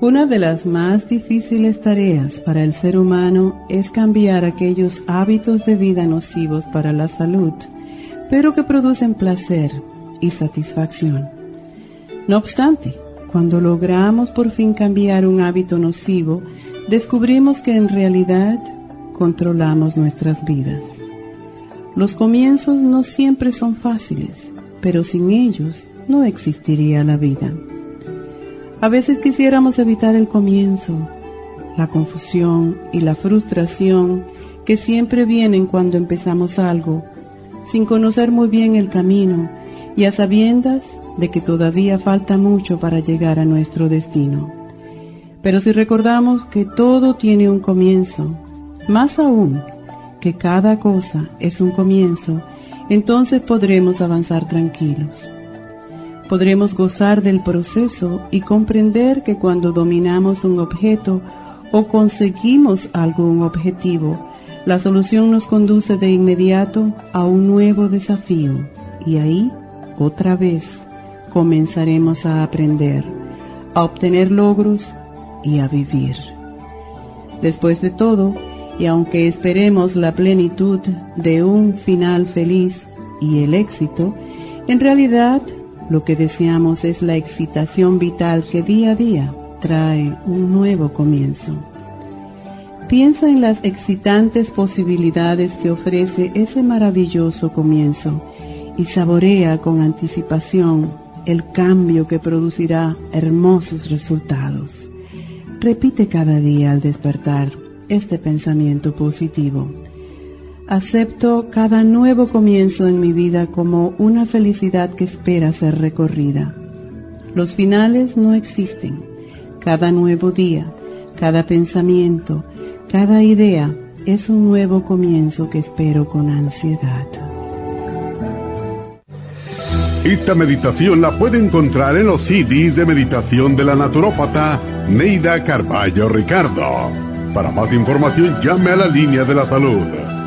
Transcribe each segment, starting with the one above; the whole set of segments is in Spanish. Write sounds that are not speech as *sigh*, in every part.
Una de las más difíciles tareas para el ser humano es cambiar aquellos hábitos de vida nocivos para la salud, pero que producen placer y satisfacción. No obstante, cuando logramos por fin cambiar un hábito nocivo, descubrimos que en realidad controlamos nuestras vidas. Los comienzos no siempre son fáciles, pero sin ellos no existiría la vida. A veces quisiéramos evitar el comienzo, la confusión y la frustración que siempre vienen cuando empezamos algo, sin conocer muy bien el camino y a sabiendas de que todavía falta mucho para llegar a nuestro destino. Pero si recordamos que todo tiene un comienzo, más aún que cada cosa es un comienzo, entonces podremos avanzar tranquilos. Podremos gozar del proceso y comprender que cuando dominamos un objeto o conseguimos algún objetivo, la solución nos conduce de inmediato a un nuevo desafío y ahí, otra vez, comenzaremos a aprender, a obtener logros y a vivir. Después de todo, y aunque esperemos la plenitud de un final feliz y el éxito, en realidad lo que deseamos es la excitación vital que día a día trae un nuevo comienzo. Piensa en las excitantes posibilidades que ofrece ese maravilloso comienzo y saborea con anticipación el cambio que producirá hermosos resultados. Repite cada día al despertar este pensamiento positivo. Acepto cada nuevo comienzo en mi vida como una felicidad que espera ser recorrida. Los finales no existen. Cada nuevo día, cada pensamiento, cada idea es un nuevo comienzo que espero con ansiedad. Esta meditación la puede encontrar en los CDs de meditación de la naturópata Neida Carballo Ricardo. Para más información llame a la línea de la salud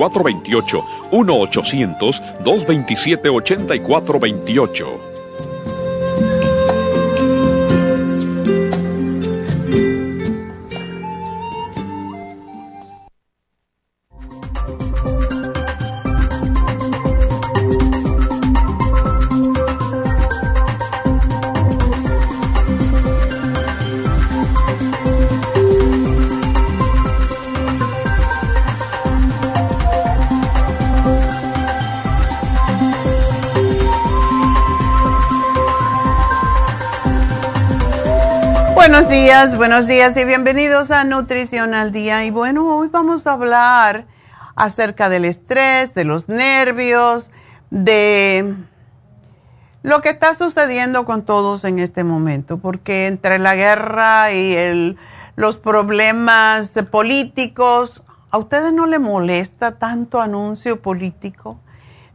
1-800-227-8428. Buenos días y bienvenidos a Nutrición al Día. Y bueno, hoy vamos a hablar acerca del estrés, de los nervios, de lo que está sucediendo con todos en este momento, porque entre la guerra y los problemas políticos, ¿A ustedes no les molesta tanto anuncio político?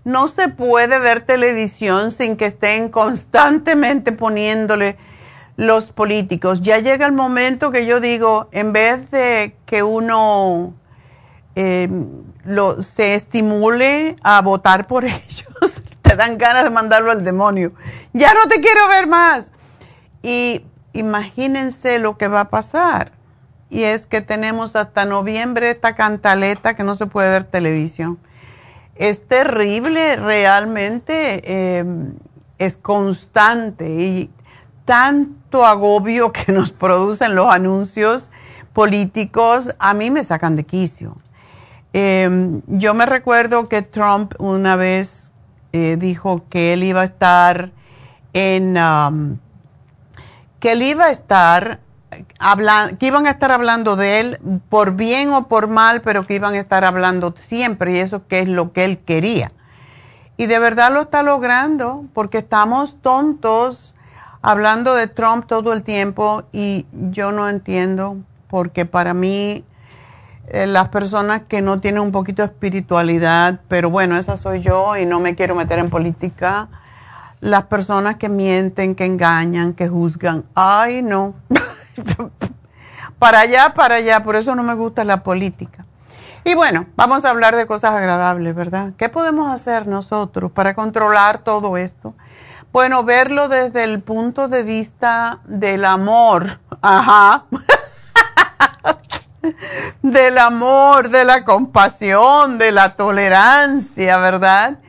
No se puede ver televisión sin que estén constantemente poniéndole los políticos. Ya llega el momento que yo digo, en vez de que uno eh, lo, se estimule a votar por *laughs* ellos, te dan ganas de mandarlo al demonio. Ya no te quiero ver más. Y imagínense lo que va a pasar. Y es que tenemos hasta noviembre esta cantaleta que no se puede ver televisión. Es terrible, realmente em, es constante y tanto agobio *laughs* que nos producen los anuncios políticos, a mí me sacan de quicio. Em, yo me recuerdo que Trump una vez eh, dijo que él iba a estar en, que él iba a estar hablando, que iban a estar hablando de él por bien o por mal, pero que iban a estar hablando siempre y eso que es lo que él quería. Y de verdad lo está logrando porque estamos tontos hablando de Trump todo el tiempo y yo no entiendo porque para mí eh, las personas que no tienen un poquito de espiritualidad, pero bueno, esa soy yo y no me quiero meter en política, las personas que mienten, que engañan, que juzgan, ay no, *laughs* para allá, para allá, por eso no me gusta la política. Y bueno, vamos a hablar de cosas agradables, ¿verdad? ¿Qué podemos hacer nosotros para controlar todo esto? Bueno, verlo desde el punto de vista del amor. Ajá. *laughs* del amor, de la compasión, de la tolerancia, ¿verdad?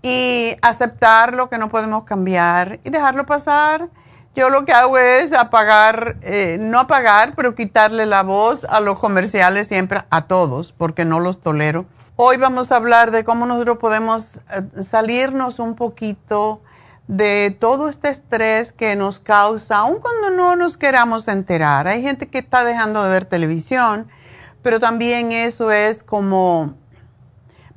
Y aceptar lo que no podemos cambiar y dejarlo pasar. Yo lo que hago es apagar, eh, no apagar, pero quitarle la voz a los comerciales siempre, a todos, porque no los tolero. Hoy vamos a hablar de cómo nosotros podemos eh, salirnos un poquito de todo este estrés que nos causa, aun cuando no nos queramos enterar. Hay gente que está dejando de ver televisión, pero también eso es como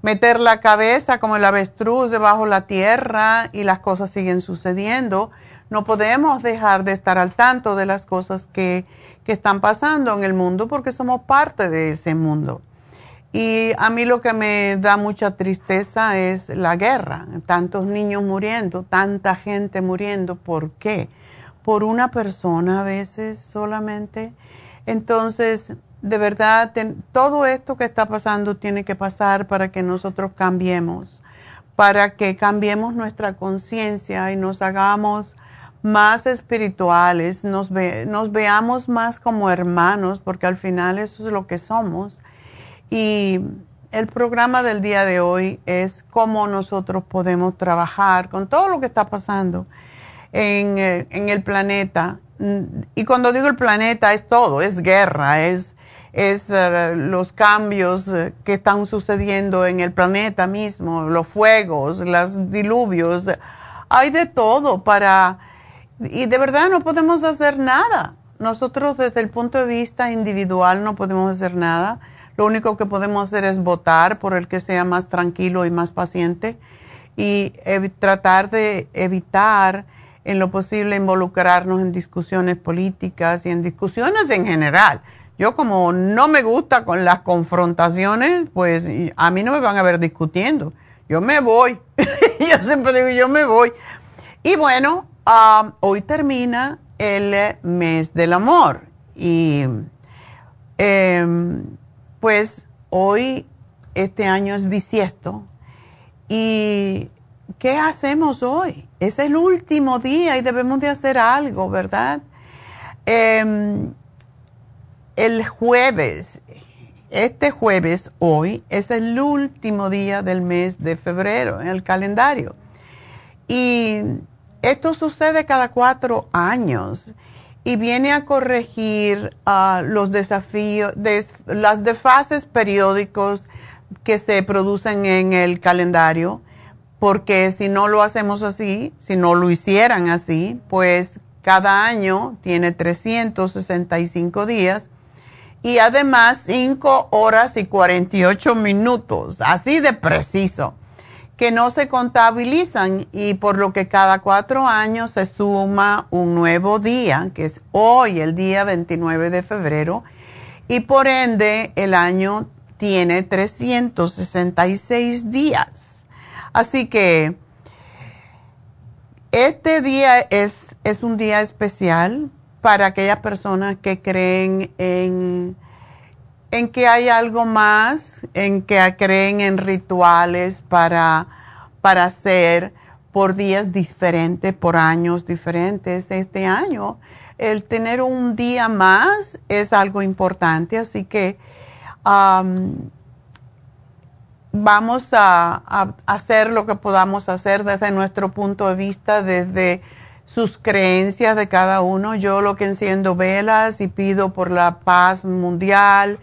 meter la cabeza como el avestruz debajo de la tierra y las cosas siguen sucediendo. No podemos dejar de estar al tanto de las cosas que, que están pasando en el mundo porque somos parte de ese mundo. Y a mí lo que me da mucha tristeza es la guerra, tantos niños muriendo, tanta gente muriendo. ¿Por qué? Por una persona a veces solamente. Entonces, de verdad, todo esto que está pasando tiene que pasar para que nosotros cambiemos, para que cambiemos nuestra conciencia y nos hagamos más espirituales, nos, nos veamos más como hermanos, porque al final eso es lo que somos y el programa del día de hoy es cómo nosotros podemos trabajar con todo lo que está pasando en, eh, el planeta. Y cuando digo el planeta es todo, es guerra, es, es eh, los cambios eh, que están sucediendo en el planeta mismo, los fuegos, los diluvios, hay de todo para... Y de verdad no podemos hacer nada. Nosotros desde el punto de vista individual no podemos hacer nada lo único que podemos hacer es votar por el que sea más tranquilo y más paciente y tratar de evitar en lo posible involucrarnos en discusiones políticas y en discusiones en general. Yo como no me gusta con las confrontaciones, pues a mí no me van a ver discutiendo. Yo me voy. *laughs* yo siempre digo, yo me voy. Y bueno, ah, hoy termina el mes del amor. Y em, pues hoy, este año es bisiesto. ¿Y qué hacemos hoy? Es el último día y debemos de hacer algo, ¿verdad? Em, el jueves, este jueves, hoy, es el último día del mes de febrero en el calendario. Y esto sucede cada cuatro años y viene a corregir uh, los desafíos, las desfases periódicos que se producen en el calendario, porque si no lo hacemos así, si no lo hicieran así, pues cada año tiene 365 días y además 5 horas y 48 minutos, así de preciso que no se contabilizan y por lo que cada cuatro años se suma un nuevo día, que es hoy, el día 29 de febrero, y por ende el año tiene 366 días. Así que este día es, es un día especial para aquellas personas que creen en, en que hay algo más, en que creen en rituales para, para hacer por días diferentes, por años diferentes. Este año, el tener un día más es algo importante, así que vamos a, hacer lo que podamos hacer desde nuestro punto de vista, desde sus creencias de cada uno. Yo lo que enciendo velas y pido por la paz mundial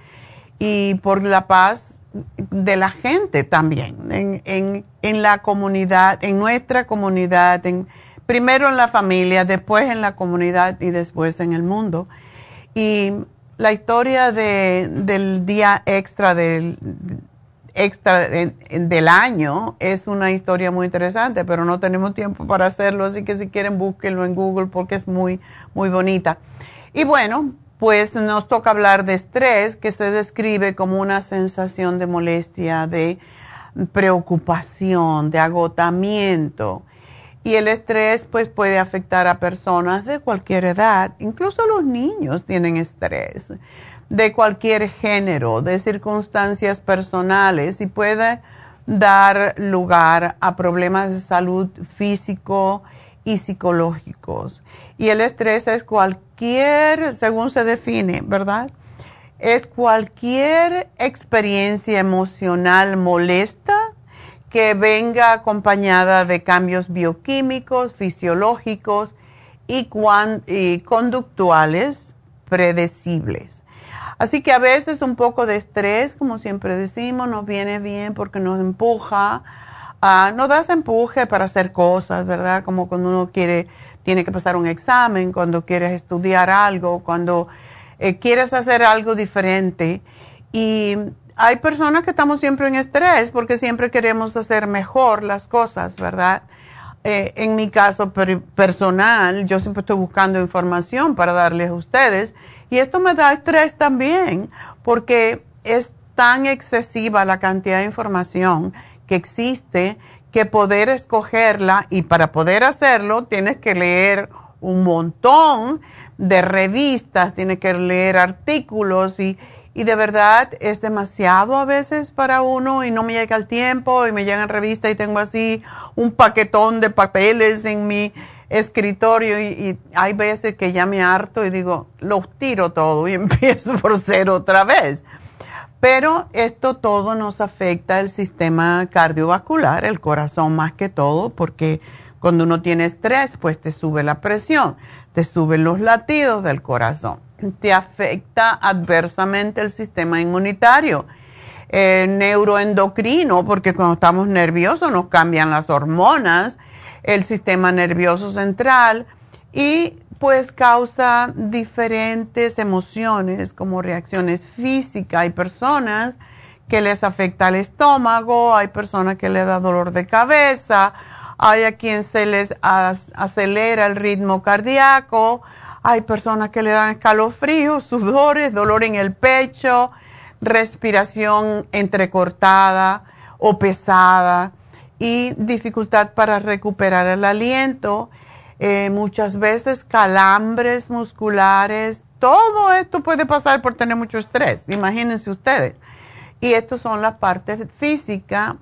y por la paz de la gente también, en, en la comunidad, en nuestra comunidad, en, primero en la familia, después en la comunidad y después en el mundo. Y la historia de, del día extra del, extra del año es una historia muy interesante, pero no tenemos tiempo para hacerlo, así que si quieren búsquenlo en Google porque es muy, muy bonita. Y bueno, pues nos toca hablar de estrés, que se describe como una sensación de molestia, de preocupación, de agotamiento y el estrés pues puede afectar a personas de cualquier edad, incluso los niños tienen estrés, de cualquier género, de circunstancias personales y puede dar lugar a problemas de salud físico y psicológicos. Y el estrés es cualquier, según se define, ¿verdad? Es cualquier experiencia emocional molesta que venga acompañada de cambios bioquímicos, fisiológicos y, conductuales predecibles. Así que a veces un poco de estrés, como siempre decimos, nos viene bien porque nos empuja, nos da ese empuje para hacer cosas, ¿verdad? Como cuando uno quiere, tiene que pasar un examen, cuando quieres estudiar algo, cuando eh, quieres hacer algo diferente. Y hay personas que estamos siempre en estrés porque siempre queremos hacer mejor las cosas, ¿verdad? Eh, en mi caso personal, yo siempre estoy buscando información para darles a ustedes y esto me da estrés también porque es tan excesiva la cantidad de información que existe que poder escogerla y para poder hacerlo tienes que leer un montón de revistas, tienes que leer artículos y, y de verdad es demasiado a veces para uno y no me llega el tiempo y me llegan revistas y tengo así un paquetón de papeles en mi escritorio y, hay veces que ya me harto y digo, lo tiro todo y *laughs* empiezo por ser otra vez. Pero esto todo nos afecta el sistema cardiovascular, el corazón más que todo, porque cuando uno tiene estrés, pues te sube la presión, te suben los latidos del corazón te afecta adversamente el sistema inmunitario. Neuroendocrino, porque cuando estamos nerviosos nos cambian las hormonas, el sistema nervioso central y pues causa diferentes emociones como reacciones físicas. Hay personas que les afecta el estómago, hay personas que les da dolor de cabeza, hay a quien se les acelera el ritmo cardíaco, hay personas que le dan escalofríos, *laughs* sudores, dolor en el pecho, respiración entrecortada o pesada y dificultad para recuperar el aliento. Eh, muchas veces calambres musculares. Todo esto puede pasar por tener mucho estrés, imagínense ustedes. Y estas son las partes físicas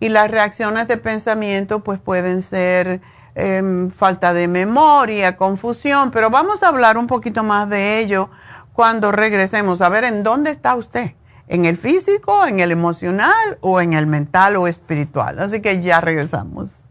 y las reacciones de pensamiento pues pueden ser Em, falta de memoria, confusión, pero vamos a hablar un poquito más de ello cuando regresemos. A ver, ¿en dónde está usted? ¿En el físico, en el emocional o en el mental o espiritual? Así que ya regresamos.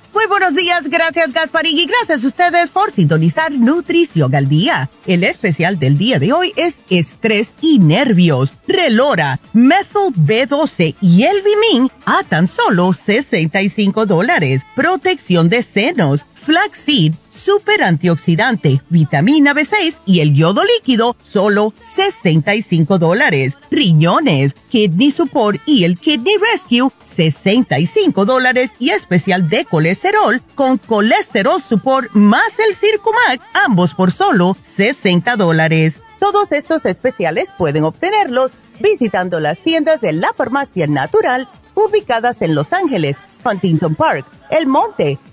Muy buenos días, gracias Gasparín y gracias a ustedes por sintonizar Nutrición al Día. El especial del día de hoy es estrés y nervios, relora, methyl B12 y el Bimin a tan solo 65 dólares. Protección de senos flaxseed, super antioxidante, vitamina B6 y el yodo líquido, solo 65 dólares. Riñones, kidney support y el kidney rescue, 65 dólares y especial de colesterol con colesterol support más el Circumac, ambos por solo 60 dólares. Todos estos especiales pueden obtenerlos visitando las tiendas de la farmacia natural ubicadas en Los Ángeles, Huntington Park, El Monte,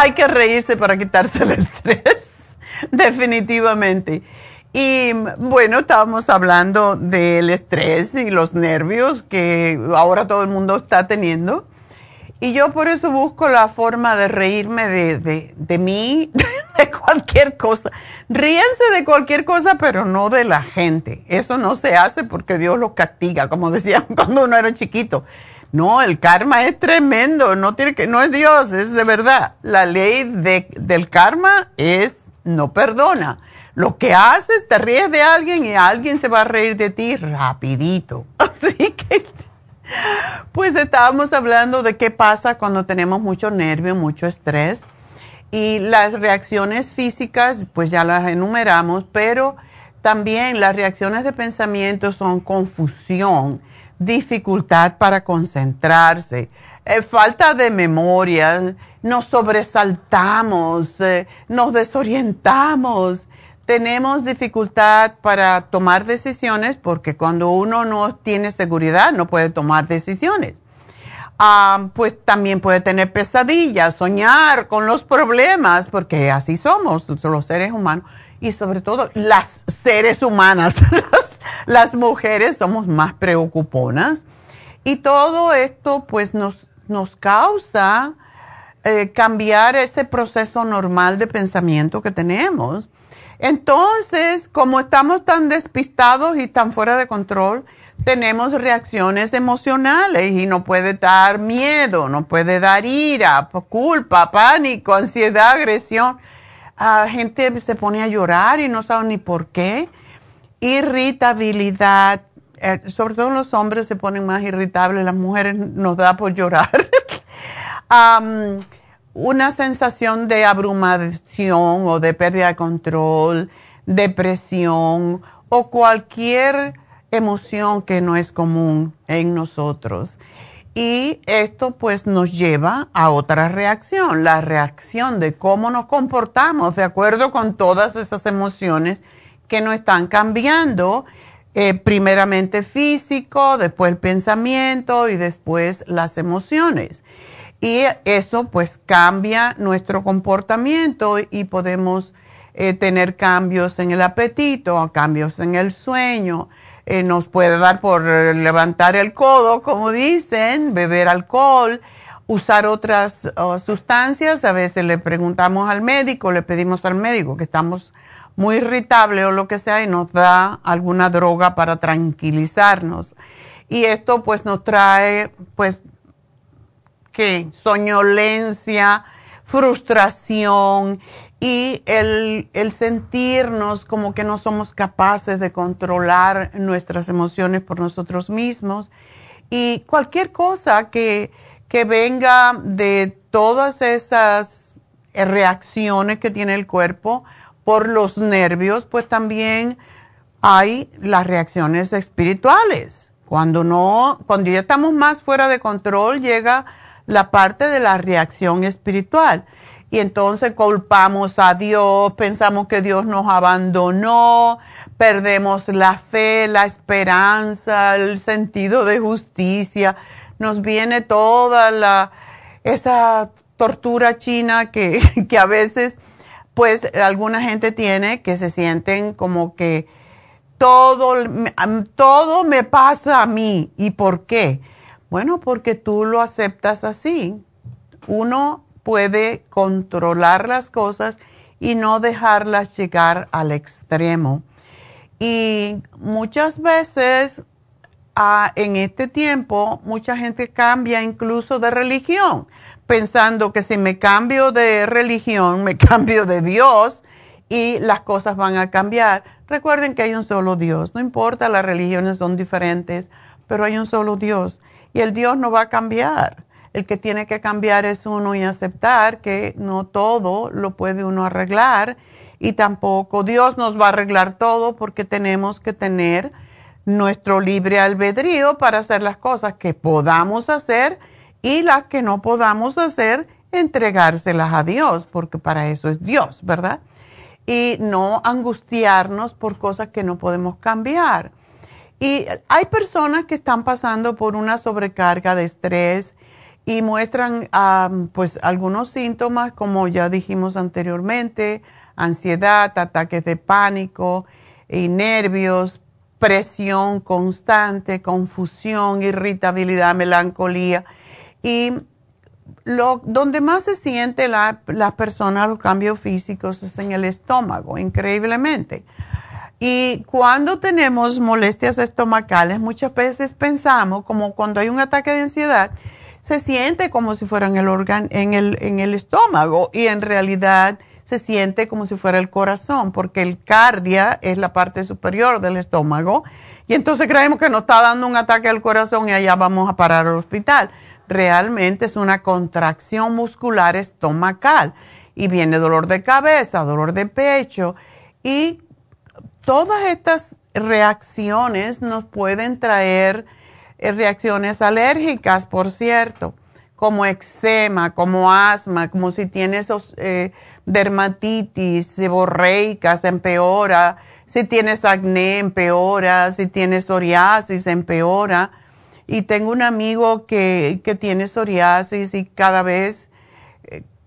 *laughs* hay que reírse para quitarse el estrés, *laughs* definitivamente. Y bueno, estábamos hablando del estrés y los nervios que ahora todo el mundo está teniendo. Y yo por eso busco la forma de reírme de, de mí, *laughs* de cualquier cosa. Ríense de cualquier cosa, pero no de la gente. Eso no se hace porque Dios los castiga, como decían cuando uno era chiquito. No, el karma es tremendo, no tiene que, no es Dios, es de verdad. La ley de, del karma es no perdona. Lo que haces, te ríes de alguien y alguien se va a reír de ti rapidito. *laughs* Así que, pues estábamos hablando de qué pasa cuando tenemos mucho nervio, mucho estrés. Y las reacciones físicas, pues ya las enumeramos, pero también las reacciones de pensamiento son confusión dificultad para concentrarse, eh, falta de memoria, nos sobresaltamos, eh, nos desorientamos, tenemos dificultad para tomar decisiones porque cuando uno no tiene seguridad no puede tomar decisiones. Ah, pues también puede tener pesadillas, soñar con los problemas, porque así somos los seres humanos y sobre todo las seres humanas, *laughs* las, mujeres somos más preocuponas y todo esto pues nos, nos causa eh, cambiar ese proceso normal de pensamiento que tenemos. Entonces, como estamos tan despistados y tan fuera de control, tenemos reacciones emocionales y no puede dar miedo, no puede dar ira, culpa, pánico, ansiedad, agresión gente se pone a llorar y no sabe ni por qué. Irritabilidad, eh, sobre todo los hombres se ponen más irritables, las mujeres nos da por llorar. *laughs* una sensación de abrumación o de pérdida de control, depresión o cualquier emoción que no es común en nosotros. Y esto pues nos lleva a otra reacción, la reacción de cómo nos comportamos de acuerdo con todas esas emociones que nos están cambiando, eh, primeramente físico, después el pensamiento y después las emociones. Y eso pues cambia nuestro comportamiento y podemos eh, tener cambios en el apetito, cambios en el sueño. Eh, nos puede dar por levantar el codo, como dicen, beber alcohol, usar otras sustancias. A veces le preguntamos al médico, le pedimos al médico que estamos muy irritables o lo que sea y nos da alguna droga para tranquilizarnos. Y esto pues nos trae pues que soñolencia, frustración y el, sentirnos como que no somos capaces de controlar nuestras emociones por nosotros mismos y cualquier cosa que, que venga de todas esas reacciones que tiene el cuerpo por los nervios, pues también hay las reacciones espirituales. Cuando no, cuando ya estamos más fuera de control, llega la parte de la reacción espiritual. Y entonces culpamos a Dios, pensamos que Dios nos abandonó, perdemos la fe, la esperanza, el sentido de justicia. Nos viene toda la, esa tortura china que, *laughs* que a veces, pues, alguna gente tiene que se sienten como que todo, todo me pasa a mí. ¿Y por qué? Bueno, porque tú lo aceptas así. Uno puede controlar las cosas y no dejarlas llegar al extremo. Y muchas veces ah, en este tiempo mucha gente cambia incluso de religión, pensando que si me cambio de religión, me *laughs* cambio de Dios y las cosas van a cambiar. Recuerden que hay un solo Dios, no importa, las religiones son diferentes, pero hay un solo Dios y el Dios no va a cambiar. El que tiene que cambiar es uno y aceptar que no todo lo puede uno arreglar y tampoco Dios nos va a arreglar todo porque tenemos que tener nuestro libre albedrío para hacer las cosas que podamos hacer y las que no podamos hacer, entregárselas a Dios, porque para eso es Dios, ¿verdad? Y no angustiarnos por cosas que no podemos cambiar. Y hay personas que están pasando por una sobrecarga de estrés y muestran pues algunos síntomas como ya dijimos anteriormente, ansiedad, ataques de pánico y nervios, presión constante, confusión, irritabilidad, melancolía. Y lo, donde más se siente la, la persona los cambios físicos es en el estómago, increíblemente. Y cuando tenemos molestias estomacales, muchas veces pensamos, como cuando hay un ataque de ansiedad, se siente como si fuera en el, en el, en el estómago y en realidad se siente como si fuera el corazón, porque el cardia es la parte superior del estómago y entonces creemos que nos está dando un ataque al corazón y allá vamos a parar al hospital. Realmente es una contracción muscular estomacal y viene dolor de cabeza, dolor de pecho y todas estas reacciones nos pueden traer reacciones alérgicas, por cierto, como eczema, como asma, como si tienes eh, dermatitis seborreica, se empeora, si tienes acné, empeora, si tienes psoriasis, empeora. Y tengo un amigo que, que tiene psoriasis y cada vez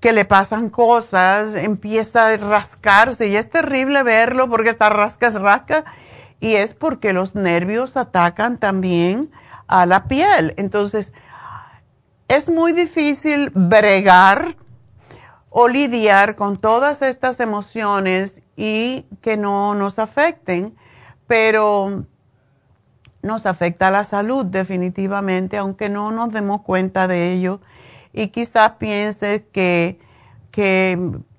que le pasan cosas, empieza a rascarse y es terrible verlo porque está rascas, rasca y es porque los nervios atacan también a la piel. Entonces, es muy difícil bregar o lidiar con todas estas emociones y que no nos afecten, pero nos afecta la salud definitivamente, aunque no nos demos cuenta de ello y quizás pienses que,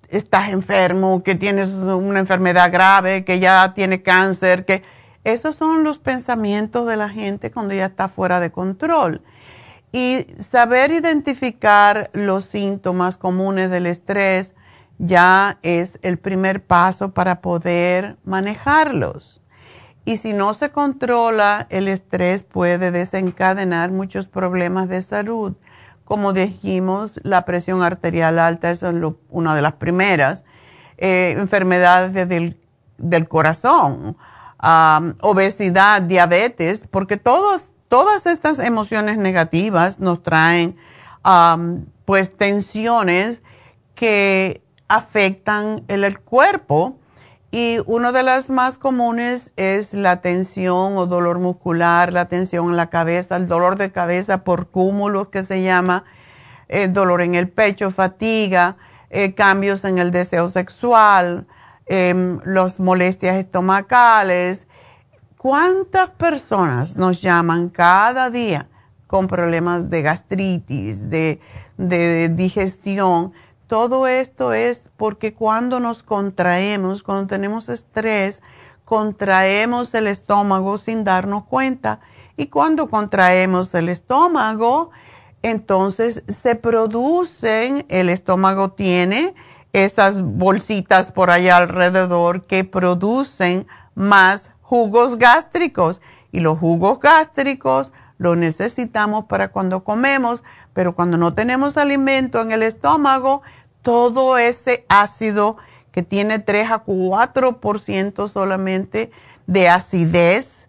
estás enfermo, que tienes una enfermedad grave, que ya tiene cáncer, que esos son los pensamientos de la gente cuando ya está fuera de control. Y saber identificar los síntomas comunes del estrés ya es el primer paso para poder manejarlos. Y si no se controla, el estrés puede desencadenar muchos problemas de salud. Como dijimos, la presión arterial alta es una de las primeras. Eh, enfermedades del, corazón, obesidad, diabetes, porque todas estas emociones negativas nos traen pues tensiones que afectan el, cuerpo. Y una de las más comunes es la tensión o dolor muscular, la tensión en la cabeza, el dolor de cabeza por cúmulos que se llama, el dolor en el pecho, fatiga, eh, cambios en el deseo sexual, eh, las molestias estomacales. ¿Cuántas personas nos llaman cada día con problemas de gastritis, de, de digestión? Todo esto es porque cuando nos contraemos, cuando tenemos estrés, contraemos el estómago sin darnos cuenta. Y cuando contraemos el estómago, entonces se producen, el estómago tiene esas bolsitas por allá alrededor que producen más jugos gástricos. Y los jugos gástricos los necesitamos para cuando comemos, pero cuando no tenemos alimento en el estómago, todo ese ácido que tiene 3 a 4% solamente de acidez,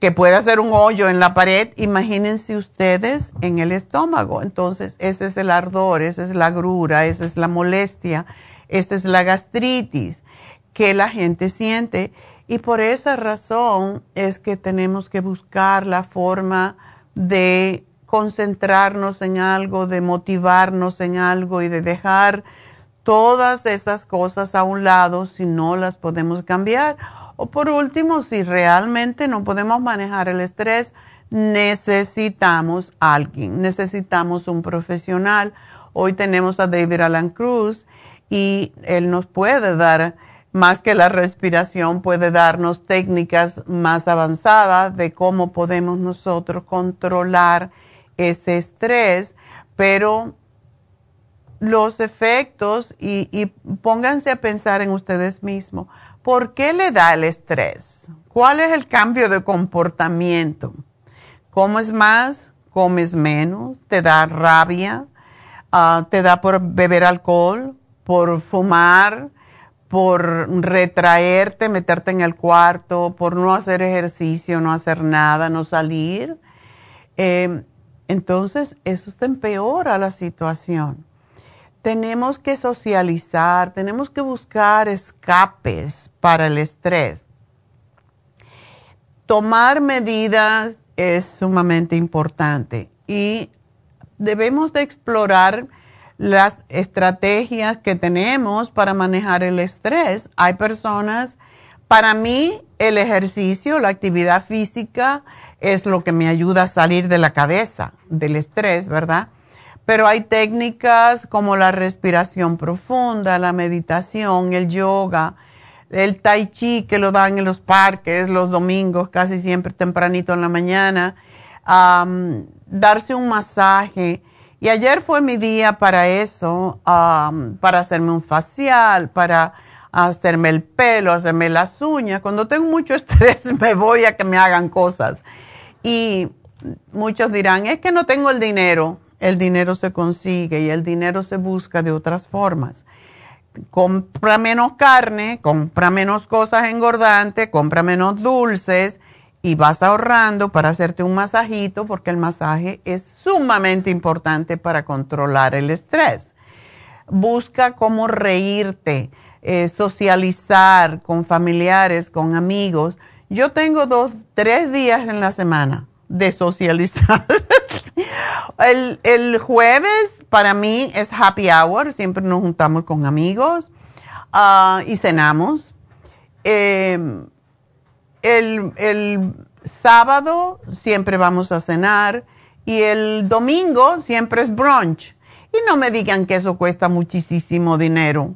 que puede hacer un hoyo en la pared, imagínense ustedes en el estómago. Entonces, ese es el ardor, esa es la grura, esa es la molestia, esa es la gastritis que la gente siente. Y por esa razón es que tenemos que buscar la forma de concentrarnos en algo, de motivarnos en algo y de dejar todas esas cosas a un lado si no las podemos cambiar. O por último, si realmente no podemos manejar el estrés, necesitamos alguien, necesitamos un profesional. Hoy tenemos a David Alan Cruz y él nos puede dar, más que la respiración, puede darnos técnicas más avanzadas de cómo podemos nosotros controlar ese estrés, pero los efectos, y, pónganse a pensar en ustedes mismos, ¿por qué le da el estrés? ¿Cuál es el cambio de comportamiento? ¿Comes más? ¿Comes menos? ¿Te da rabia? Ah, ¿Te da por beber alcohol? ¿Por fumar? ¿Por retraerte, meterte en el cuarto? ¿Por no hacer ejercicio, no hacer nada, no salir? Eh, entonces eso te empeora la situación. Tenemos que socializar, tenemos que buscar escapes para el estrés. Tomar medidas es sumamente importante y debemos de explorar las estrategias que tenemos para manejar el estrés. Hay personas, para mí el ejercicio, la actividad física, es lo que me ayuda a salir de la cabeza, del estrés, ¿verdad? Pero hay técnicas como la respiración profunda, la meditación, el yoga, el tai chi que lo dan en los parques los domingos, casi siempre tempranito en la mañana, darse un masaje. Y ayer fue mi día para eso, para hacerme un facial, para hacerme el pelo, hacerme las uñas. Cuando tengo mucho *laughs* estrés me voy a que me hagan cosas. Y muchos dirán, es que no tengo el dinero. El dinero se consigue y el dinero se busca de otras formas. Compra menos carne, compra menos cosas engordantes, compra menos dulces y vas ahorrando para hacerte un masajito porque el masaje es sumamente importante para controlar el estrés. Busca cómo reírte, eh, socializar con familiares, con amigos yo tengo dos, tres días en la semana de socializar. *laughs* el, jueves para mí es happy hour, siempre nos juntamos con amigos ah, y cenamos. Em, el, el sábado siempre vamos a cenar y el domingo siempre es brunch. Y no me digan que eso cuesta muchísimo dinero,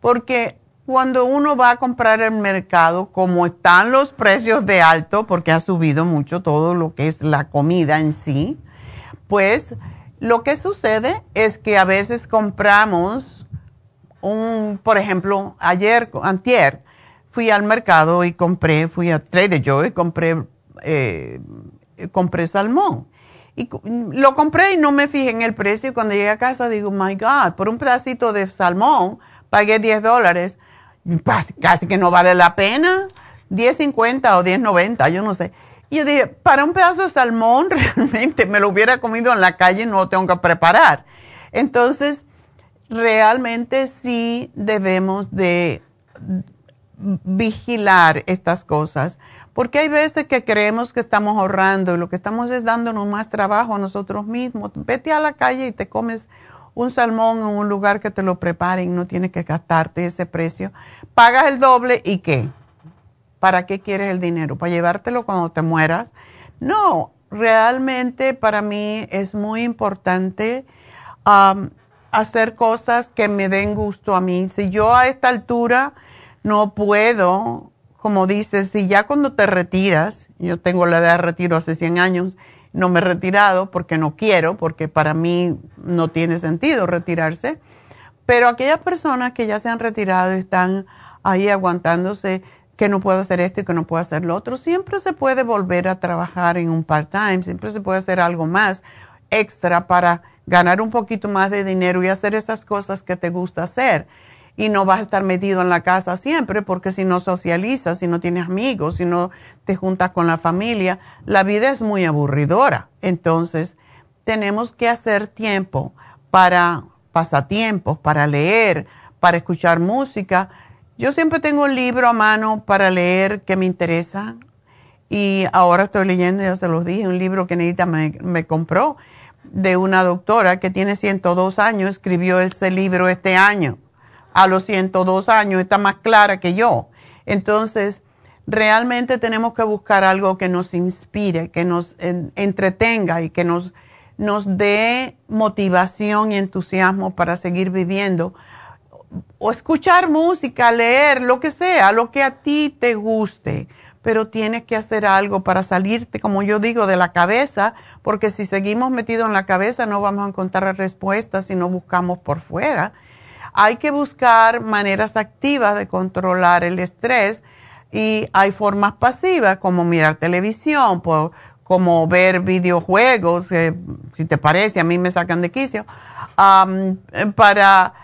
porque cuando uno va a comprar el mercado, como están los precios de alto, porque ha subido mucho todo lo que es la comida en sí, Pues lo que sucede es que a veces compramos un, por ejemplo, ayer, antier, fui al mercado y compré, fui a Trader Joe y compré, eh, compré salmón. Y lo compré y no me fijé en el precio. Y cuando llegué a casa digo, my God, por un pedacito de salmón pagué 10 dólares. Casi que no vale la pena. 10.50 o 10.90, yo no sé. Y yo dije, para un pedazo de salmón *laughs* realmente me lo hubiera comido en la calle, no lo tengo que preparar. Entonces, realmente sí debemos de vigilar estas cosas, porque hay veces que creemos que estamos ahorrando y lo que estamos es dándonos más trabajo a nosotros mismos. Vete a la calle y te comes un salmón en un lugar que te lo preparen, no tienes que gastarte ese precio. Pagas el doble y qué? ¿Para qué quieres el dinero? ¿Para llevártelo cuando te mueras? No, realmente para mí es muy importante hacer cosas que me den gusto a mí. Si yo a esta altura no puedo, como dices, si ya cuando te retiras, yo tengo la edad de retiro hace 100 años, no me he retirado porque no quiero, porque para mí no tiene sentido retirarse, pero aquellas personas que ya se han retirado y están ahí aguantándose, que no puedo hacer esto y que no puedo hacer lo otro. Siempre se puede volver a trabajar en un part-time, siempre se puede hacer algo más extra para ganar un poquito más de dinero y hacer esas cosas que te gusta hacer. Y no vas a estar metido en la casa siempre porque si no socializas, si no tienes amigos, si no te juntas con la familia, la vida es muy aburridora. Entonces, tenemos que hacer tiempo para pasatiempos, para leer, para escuchar música yo siempre tengo un libro a mano para leer que me interesa y ahora estoy leyendo, ya se los dije, un libro que Nedita me, compró de una doctora que tiene 102 años, escribió ese libro este año. A los 102 años está más clara que yo. Entonces, realmente tenemos que buscar algo que nos inspire, que nos entretenga y que nos, nos dé motivación y entusiasmo para seguir viviendo o escuchar música, leer, lo que sea, lo que a ti te guste, pero tienes que hacer algo para salirte, como yo digo, de la cabeza, porque si seguimos metidos en la cabeza no vamos a encontrar respuestas si no buscamos por fuera. Hay que buscar maneras activas de controlar el estrés y hay formas pasivas como mirar televisión, como ver videojuegos, si te parece, a mí me sacan de quicio, para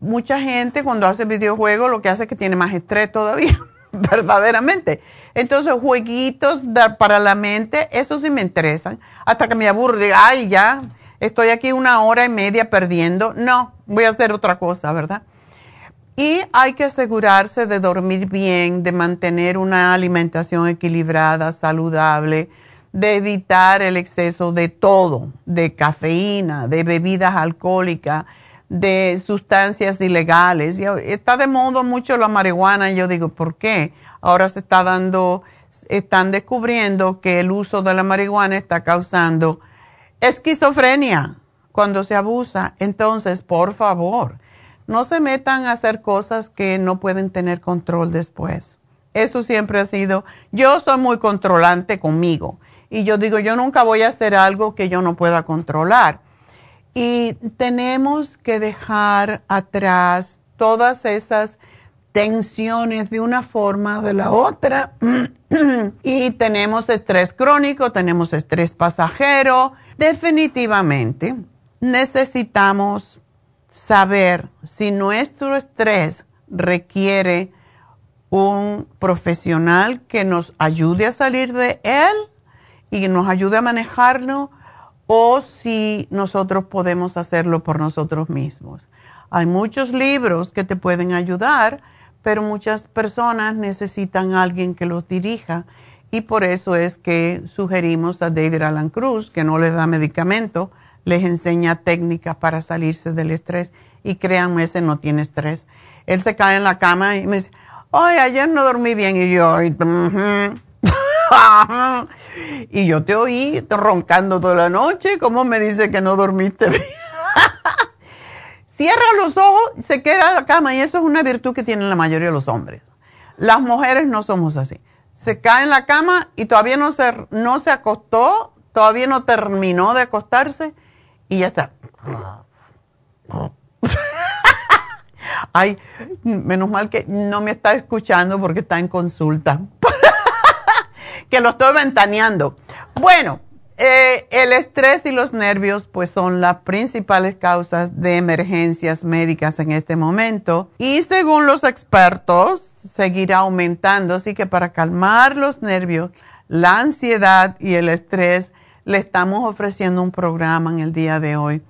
mucha gente cuando hace videojuegos lo que hace es que tiene más estrés todavía, *laughs* verdaderamente. Entonces, jueguitos para la mente, eso sí me interesan. Hasta que me aburre, ay, ya, estoy aquí una hora y media perdiendo. No, voy a hacer otra cosa, ¿verdad? Y hay que asegurarse de dormir bien, de mantener una alimentación equilibrada, saludable, de evitar el exceso de todo, de cafeína, de bebidas alcohólicas de sustancias ilegales. Está de moda mucho la marihuana y yo digo, ¿por qué? Ahora se está dando, están descubriendo que el uso de la marihuana está causando esquizofrenia cuando se abusa. Entonces, por favor, no se metan a hacer cosas que no pueden tener control después. Eso siempre ha sido, yo soy muy controlante conmigo y yo digo, yo nunca voy a hacer algo que yo no pueda controlar y tenemos que dejar atrás todas esas tensiones de una forma de la otra. *clears throat* y tenemos estrés crónico, tenemos estrés pasajero. Definitivamente necesitamos saber si nuestro estrés requiere un profesional que nos ayude a salir de él y nos ayude a manejarlo o si nosotros podemos hacerlo por nosotros mismos. Hay muchos libros que te pueden ayudar, pero muchas personas necesitan a alguien que los dirija y por eso es que sugerimos a David Alan Cruz, que no les da medicamento, les enseña técnicas para salirse del estrés y créanme, ese no tiene estrés. Él se cae en la cama y me dice, ay, ayer no dormí bien y yo, *laughs* y yo te oí roncando toda la noche. ¿Cómo me dice que no dormiste bien? *laughs* Cierra los ojos, se queda en la cama y eso es una virtud que tienen la mayoría de los hombres. Las mujeres no somos así. Se cae en la cama y todavía no se, no se acostó, todavía no terminó de acostarse y ya está. *laughs* Ay, menos mal que no me está escuchando porque está en consulta. *laughs* que lo estoy ventaneando. Bueno, eh, el estrés y los nervios pues son las principales causas de emergencias médicas en este momento. Y según los expertos seguirá aumentando, así que para calmar los nervios, la ansiedad y el estrés le estamos ofreciendo un programa en el día de hoy.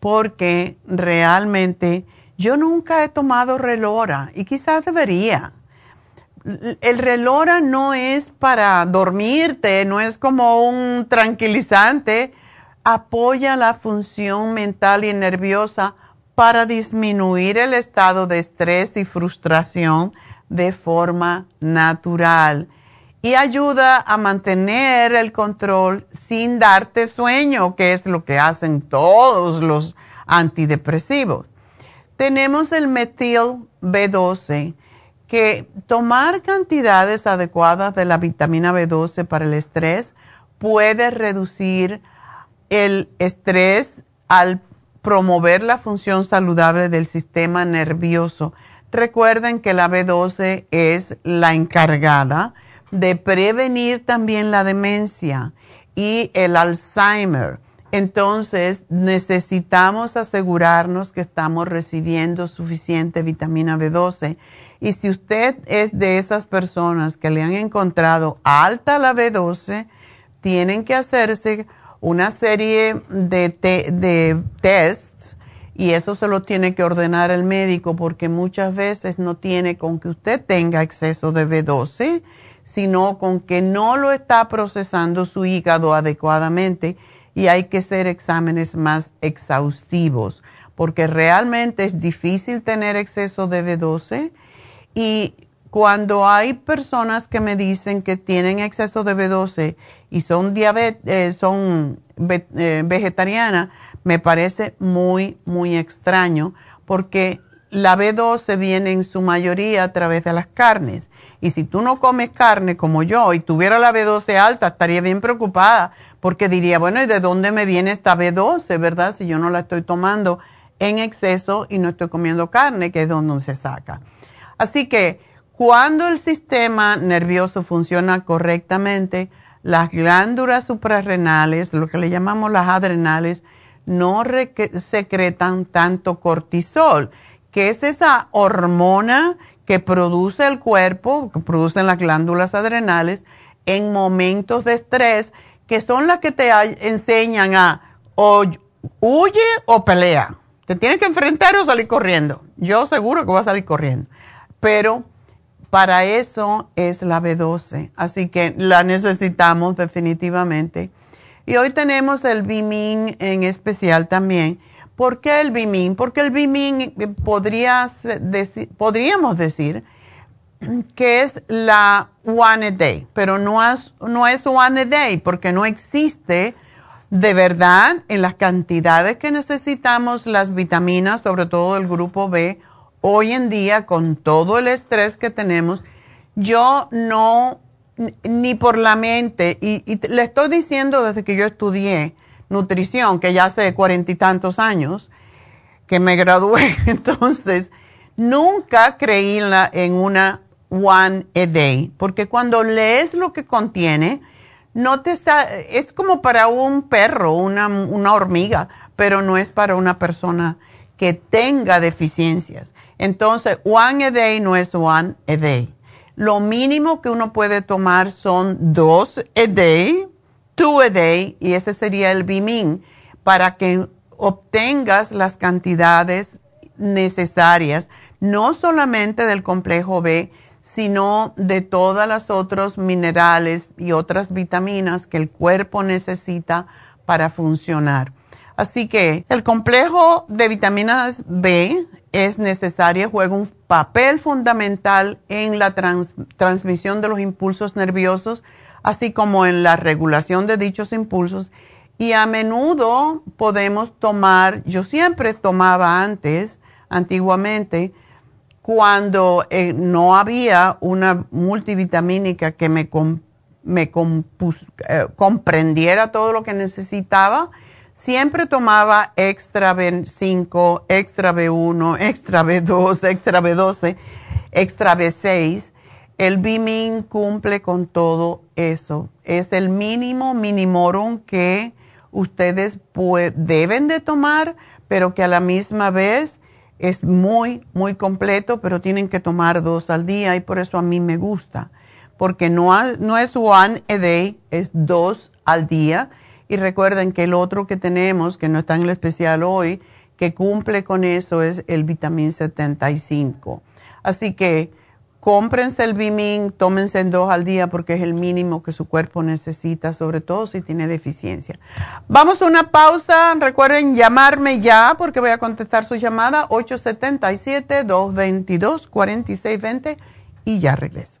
Porque realmente yo nunca he tomado relora y quizás debería el relora no es para dormirte, no es como un tranquilizante, apoya la función mental y nerviosa para disminuir el estado de estrés y frustración de forma natural y ayuda a mantener el control sin darte sueño, que es lo que hacen todos los antidepresivos. Tenemos el metil B12 que tomar cantidades adecuadas de la vitamina B12 para el estrés puede reducir el estrés al promover la función saludable del sistema nervioso. Recuerden que la B12 es la encargada de prevenir también la demencia y el Alzheimer. Entonces necesitamos asegurarnos que estamos recibiendo suficiente vitamina B12 y si usted es de esas personas que le han encontrado alta la B12, tienen que hacerse una serie de, de tests y eso se lo tiene que ordenar el médico porque muchas veces no tiene con que usted tenga exceso de B12, sino con que no lo está procesando su hígado adecuadamente y hay que hacer exámenes más exhaustivos porque realmente es difícil tener exceso de B12 y cuando hay personas que me dicen que tienen exceso de B12 y son, eh, son eh, vegetarianas, me parece muy, muy extraño porque la B12 viene en su mayoría a través de las carnes. Y si tú no comes carne como yo y tuviera la B12 alta, estaría bien preocupada porque diría, bueno, ¿y de dónde me viene esta B12, verdad? Si yo no la estoy tomando en exceso y no estoy comiendo carne, que es donde se saca. Así que cuando el sistema nervioso funciona correctamente, las glándulas suprarrenales, lo que le llamamos las adrenales, no secretan tanto cortisol, que es esa hormona que produce el cuerpo, que producen las glándulas adrenales en momentos de estrés, que son las que te enseñan a o huye o pelea. Te tienes que enfrentar o salir corriendo. Yo seguro que voy a salir corriendo pero para eso es la B12, así que la necesitamos definitivamente. Y hoy tenemos el Bimin en especial también. ¿Por qué el Bimin? Porque el Bimin podría podríamos decir que es la One a Day, pero no es, no es One a Day porque no existe de verdad en las cantidades que necesitamos las vitaminas, sobre todo el grupo B hoy en día con todo el estrés que tenemos, yo no, ni por la mente, y, le estoy diciendo desde que yo estudié nutrición, que ya hace cuarenta y tantos años que me gradué, *laughs* entonces nunca creí en, en una one a day, porque cuando lees lo que contiene, no te está, es como para un perro, una, una hormiga, pero no es para una persona que tenga deficiencias. Entonces, one a day no es one a day. Lo mínimo que uno puede tomar son dos a day, two a day, y ese sería el Bimin, para que obtengas las cantidades necesarias, no solamente del complejo B, sino de todas las otros minerales y otras vitaminas que el cuerpo necesita para funcionar. Así que el complejo de vitaminas B es necesario, juega un papel fundamental en la transmisión de los impulsos nerviosos, así como en la regulación de dichos impulsos. Y a menudo podemos tomar, yo siempre tomaba antes, antiguamente, cuando eh, no había una multivitamínica que me, me eh, comprendiera todo lo que necesitaba, siempre tomaba extra B5, extra B1, extra B2, extra B12, extra B6. El Bimin cumple con todo eso. Es el mínimo minimorum que ustedes deben de tomar, pero que a la misma vez es muy, muy completo, pero tienen que tomar dos al día y por eso a mí me gusta, porque no, no es one a day, es dos al día. Y recuerden que el otro que tenemos, que no está en el especial hoy, que cumple con eso es el vitamín 75. Así que cómprense el Bimin, tómense en dos al día porque es el mínimo que su cuerpo necesita, sobre todo si tiene deficiencia. Vamos a una pausa. Recuerden llamarme ya porque voy a contestar su llamada 877-222-4620 y ya regreso.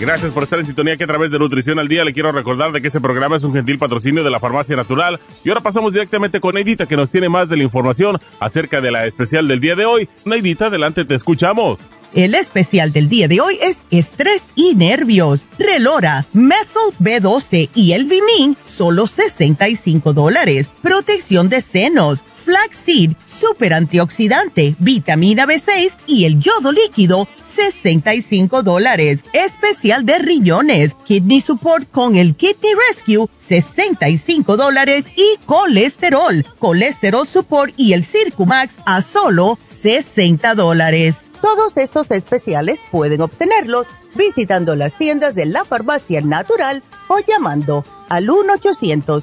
Gracias por estar en sintonía que a través de Nutrición al Día le quiero recordar de que este programa es un gentil patrocinio de la Farmacia Natural. Y ahora pasamos directamente con Neidita que nos tiene más de la información acerca de la especial del día de hoy. Neidita, adelante, te escuchamos. El especial del día de hoy es estrés y nervios. Relora, Methyl B12 y el Vimin, solo 65 dólares. Protección de senos flaxseed, super antioxidante, vitamina B6 y el yodo líquido, 65 dólares. Especial de riñones, kidney support con el kidney rescue, 65 dólares y colesterol, colesterol support y el Circumax a solo 60 dólares. Todos estos especiales pueden obtenerlos visitando las tiendas de la farmacia natural o llamando al 1 800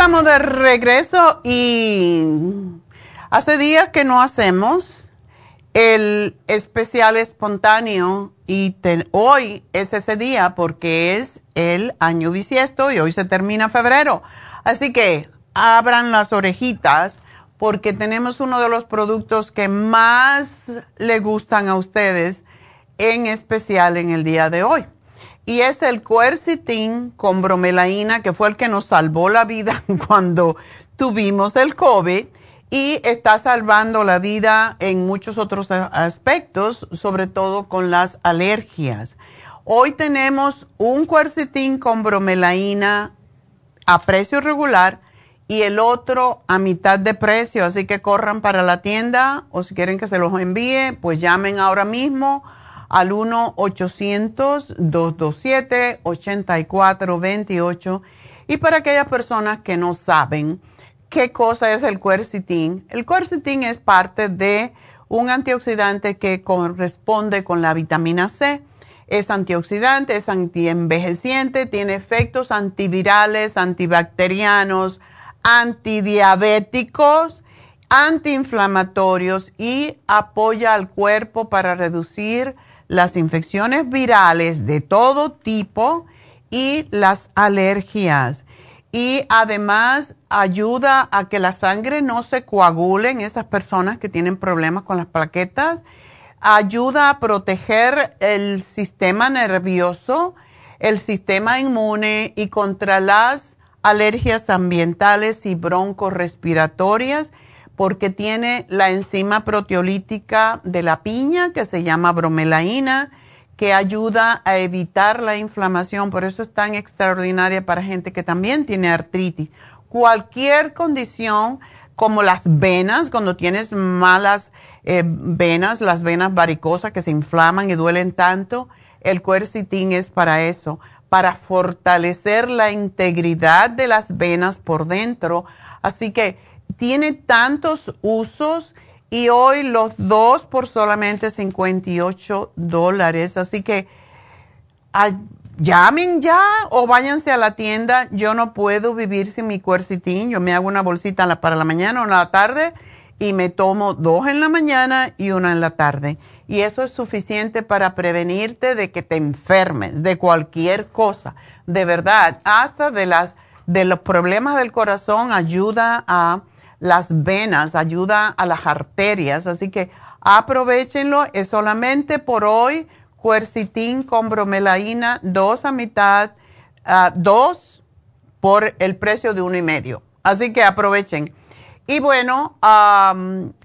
Estamos de regreso y hace días que no hacemos el especial espontáneo y hoy es ese día porque es el año bisiesto y hoy se termina febrero. Así que abran las orejitas porque tenemos uno de los productos que más le gustan a ustedes en especial en el día de hoy y es el cuercitín con bromelaína, que fue el que nos salvó la vida *laughs* cuando tuvimos el COVID y está salvando la vida en muchos otros aspectos, sobre todo con las alergias. Hoy tenemos un cuercitín con bromelaína a precio regular y el otro a mitad de precio, así que corran para la tienda o si quieren que se los envíe, pues llamen ahora mismo al 1-800-227-8428. Y para aquellas personas que no saben qué cosa es el quercetín, el quercetín es parte de un antioxidante que corresponde con la vitamina C. Es antioxidante, es antienvejeciente, tiene efectos antivirales, antibacterianos, antidiabéticos, antiinflamatorios y apoya al cuerpo para reducir las infecciones virales de todo tipo y las alergias. Y además ayuda a que la sangre no se coagule en esas personas que tienen problemas con las plaquetas. Ayuda a proteger el sistema nervioso, el sistema inmune y contra las alergias ambientales y broncorespiratorias porque tiene la enzima proteolítica de la piña que se llama bromelaína que ayuda a evitar la inflamación. Por eso es tan extraordinaria para gente que también tiene artritis. Cualquier condición como las venas, cuando tienes malas eh, venas, las venas varicosas que se inflaman y duelen tanto, el cuercitín es para eso, para fortalecer la integridad de las venas por dentro. Así que tiene tantos usos y hoy los dos por solamente 58 dólares. Así que llamen ya o váyanse a la tienda. Yo no puedo vivir sin mi cuercitín. Yo me hago una bolsita para la mañana o la tarde y me tomo dos en la mañana y una en la tarde. Y eso es suficiente para prevenirte de que te enfermes de cualquier cosa. De verdad, hasta de las de los problemas del corazón ayuda a las venas, ayuda a las arterias. Así que aprovechenlo. Es solamente por hoy cuercitín con bromelaína, dos a mitad, uh, dos por el precio de uno y medio. Así que aprovechen. Y bueno,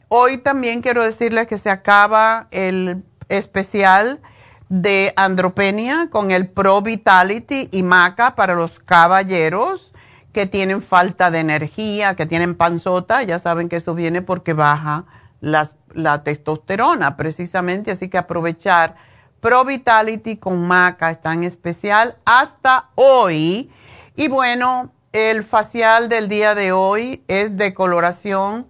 hoy también quiero decirles que se acaba el especial de andropenia con el Pro Vitality y Maca para los caballeros que tienen falta de energía, que tienen panzota, ya saben que eso viene porque baja la testosterona precisamente, así que aprovechar Pro Vitality con maca está en especial hasta hoy. Y bueno, el facial del día de hoy es de coloración,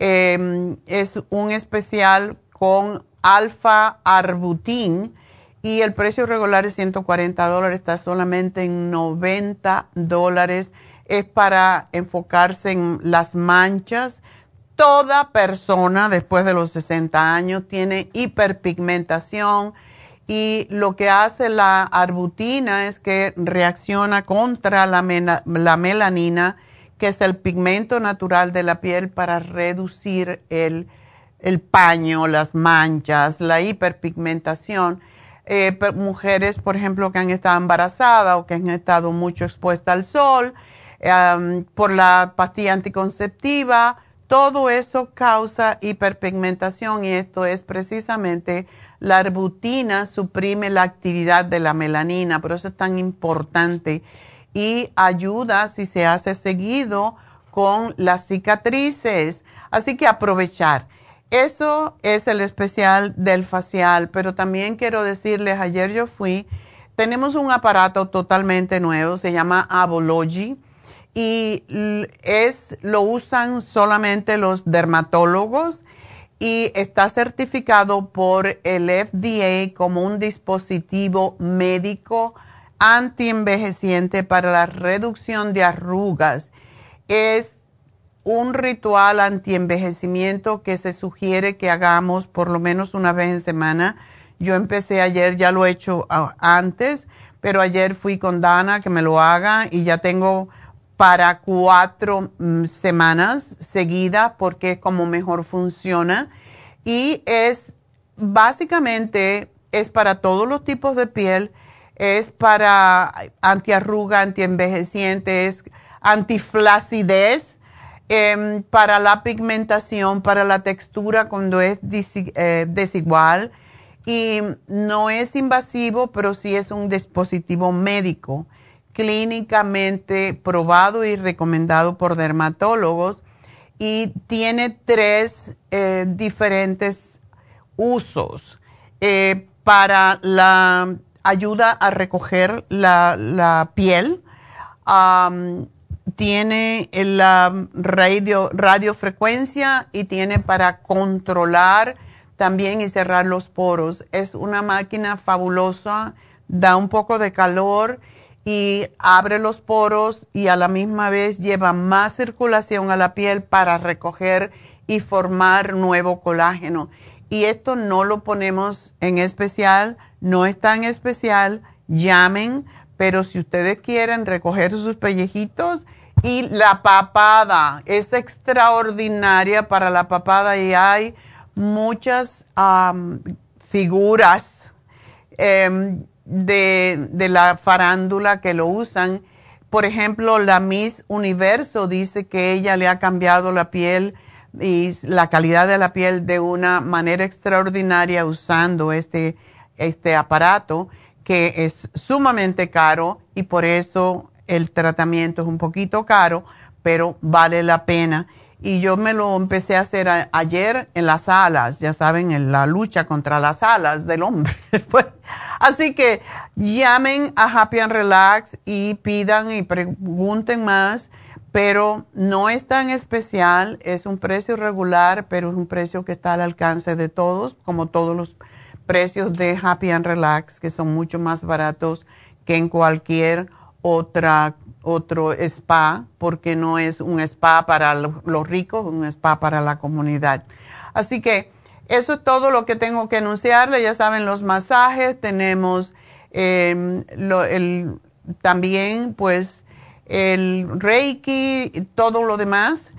em, es un especial con alfa arbutin y el precio regular es 140 dólares, está solamente en 90 dólares es para enfocarse en las manchas. Toda persona después de los 60 años tiene hiperpigmentación y lo que hace la arbutina es que reacciona contra la, melanina, que es el pigmento natural de la piel para reducir el, paño, las manchas, la hiperpigmentación. Eh, mujeres, por ejemplo, que han estado embarazadas o que han estado mucho expuestas al sol, por la pastilla anticonceptiva, todo eso causa hiperpigmentación y esto es precisamente la arbutina suprime la actividad de la melanina, por eso es tan importante y ayuda si se hace seguido con las cicatrices. Así que aprovechar. Eso es el especial del facial, pero también quiero decirles, ayer yo fui, tenemos un aparato totalmente nuevo, se llama Avology y es, lo usan solamente los dermatólogos y está certificado por el FDA como un dispositivo médico antienvejeciente para la reducción de arrugas. Es un ritual antienvejecimiento que se sugiere que hagamos por lo menos una vez en semana. Yo empecé ayer, ya lo he hecho antes, pero ayer fui con Dana que me lo haga y ya tengo para cuatro mm, semanas seguidas porque es como mejor funciona. Y es básicamente es para todos los tipos de piel, es para antiarruga, antienvejeciente, es antiflacidez, em, para la pigmentación, para la textura cuando es eh, desigual. Y no es invasivo, pero sí es un dispositivo médico clínicamente probado y recomendado por dermatólogos y tiene tres eh, diferentes usos eh, para la ayuda a recoger la, piel. tiene la radio, radiofrecuencia y tiene para controlar también y cerrar los poros. Es una máquina fabulosa, da un poco de calor y abre los poros y a la misma vez lleva más circulación a la piel para recoger y formar nuevo colágeno. Y esto no lo ponemos en especial, no es tan especial, llamen, pero si ustedes quieren recoger sus pellejitos y la papada es extraordinaria para la papada y hay muchas figuras em, de, de la farándula que lo usan. Por ejemplo, la Miss Universo dice que ella le ha cambiado la piel y la calidad de la piel de una manera extraordinaria usando este, este aparato que es sumamente caro y por eso el tratamiento es un poquito caro, pero vale la pena. Y yo me lo empecé a hacer ayer en las alas, ya saben, en la lucha contra las alas del hombre. *laughs* Así que llamen a Happy and Relax y pidan y pregunten más pero no es tan especial, es un precio regular, pero es un precio que está al alcance de todos, como todos los precios de Happy and Relax, que son mucho más baratos que en cualquier otra, otro spa, porque no es un spa para los ricos, un spa para la comunidad. Así que eso es todo lo que tengo que anunciarle. Ya saben, los masajes, tenemos el, también, pues, el Reiki, todo lo demás.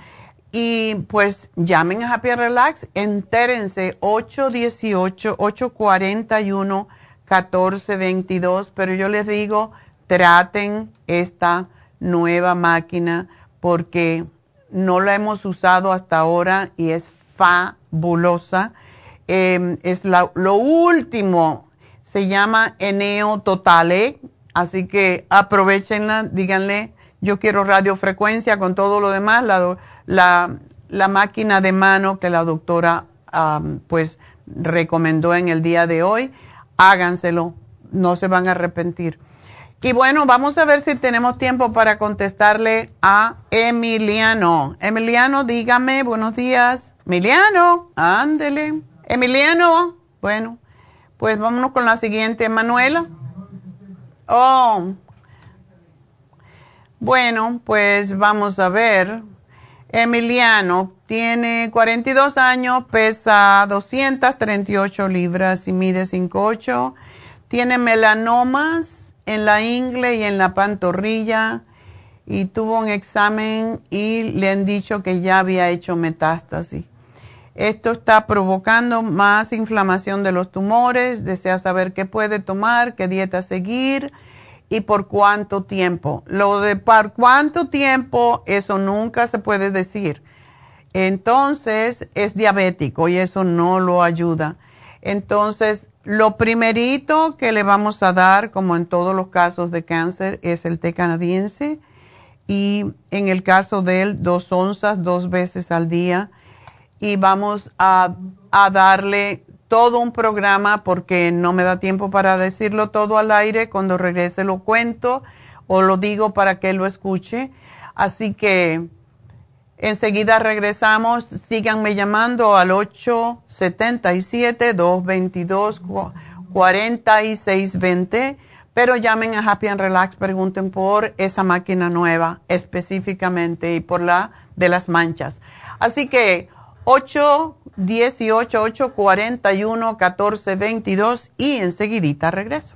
Y pues llamen a Happy Relax, entérense 818-841-1422, pero yo les digo, traten esta nueva máquina porque no la hemos usado hasta ahora y es fabulosa. Em, es lo último, se llama Eneo Totale, así que aprovechenla, díganle yo quiero radiofrecuencia con todo lo demás, la, la, máquina de mano que la doctora pues recomendó en el día de hoy, háganselo, no se van a arrepentir. Y bueno, vamos a ver si tenemos tiempo para contestarle a Emiliano. Emiliano, dígame, buenos días. Emiliano, ándele. Emiliano, bueno, pues vámonos con la siguiente, Manuela. Oh, bueno, pues vamos a ver. Emiliano tiene 42 años, pesa 238 libras y mide 5'8". Tiene melanomas en la ingle y en la pantorrilla y tuvo un examen y le han dicho que ya había hecho metástasis. Esto está provocando más inflamación de los tumores, desea saber qué puede tomar, qué dieta seguir y por cuánto tiempo. Lo de por cuánto tiempo, eso nunca se puede decir. Entonces, es diabético y eso no lo ayuda. Entonces, lo primerito que le vamos a dar, como en todos los casos de cáncer, es el té canadiense. Y en el caso de él, dos onzas dos veces al día. Y vamos a, a darle todo un programa porque no me da tiempo para decirlo todo al aire. Cuando regrese lo cuento o lo digo para que lo escuche. Así que enseguida regresamos. Síganme llamando al 877-222-4620. Pero llamen a Happy and Relax, pregunten por esa máquina nueva específicamente y por la de las manchas. Así que 8 18 841 1422 y enseguidita regreso.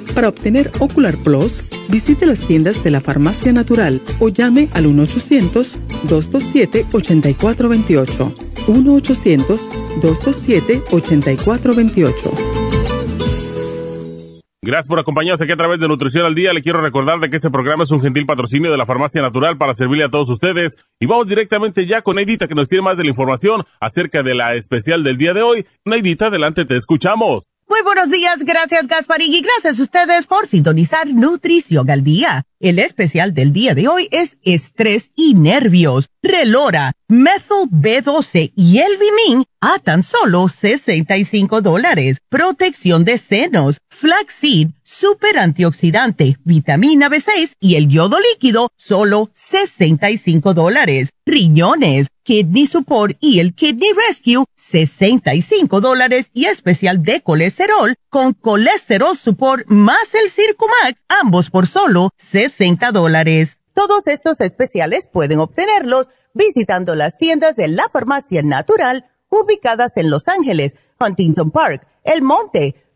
Para obtener Ocular Plus, visite las tiendas de la Farmacia Natural o llame al 1-800-227-8428. 1-800-227-8428. Gracias por acompañarnos aquí a través de Nutrición al Día. Le quiero recordar de que este programa es un gentil patrocinio de la Farmacia Natural para servirle a todos ustedes. Y vamos directamente ya con Neidita que nos tiene más de la información acerca de la especial del día de hoy. Neidita, adelante, te escuchamos. Muy buenos días, gracias Gasparín y gracias a ustedes por sintonizar Nutrición al Día. El especial del día de hoy es estrés y nervios, relora, methyl B12 y el Vimin a tan solo 65 dólares. Protección de senos, flaxseed, super antioxidante, vitamina B6 y el yodo líquido, solo 65 dólares. Riñones, Kidney Support y el Kidney Rescue, 65 dólares y especial de colesterol con colesterol support más el Circumax, ambos por solo 60 dólares. Todos estos especiales pueden obtenerlos visitando las tiendas de la farmacia natural ubicadas en Los Ángeles, Huntington Park, El Monte,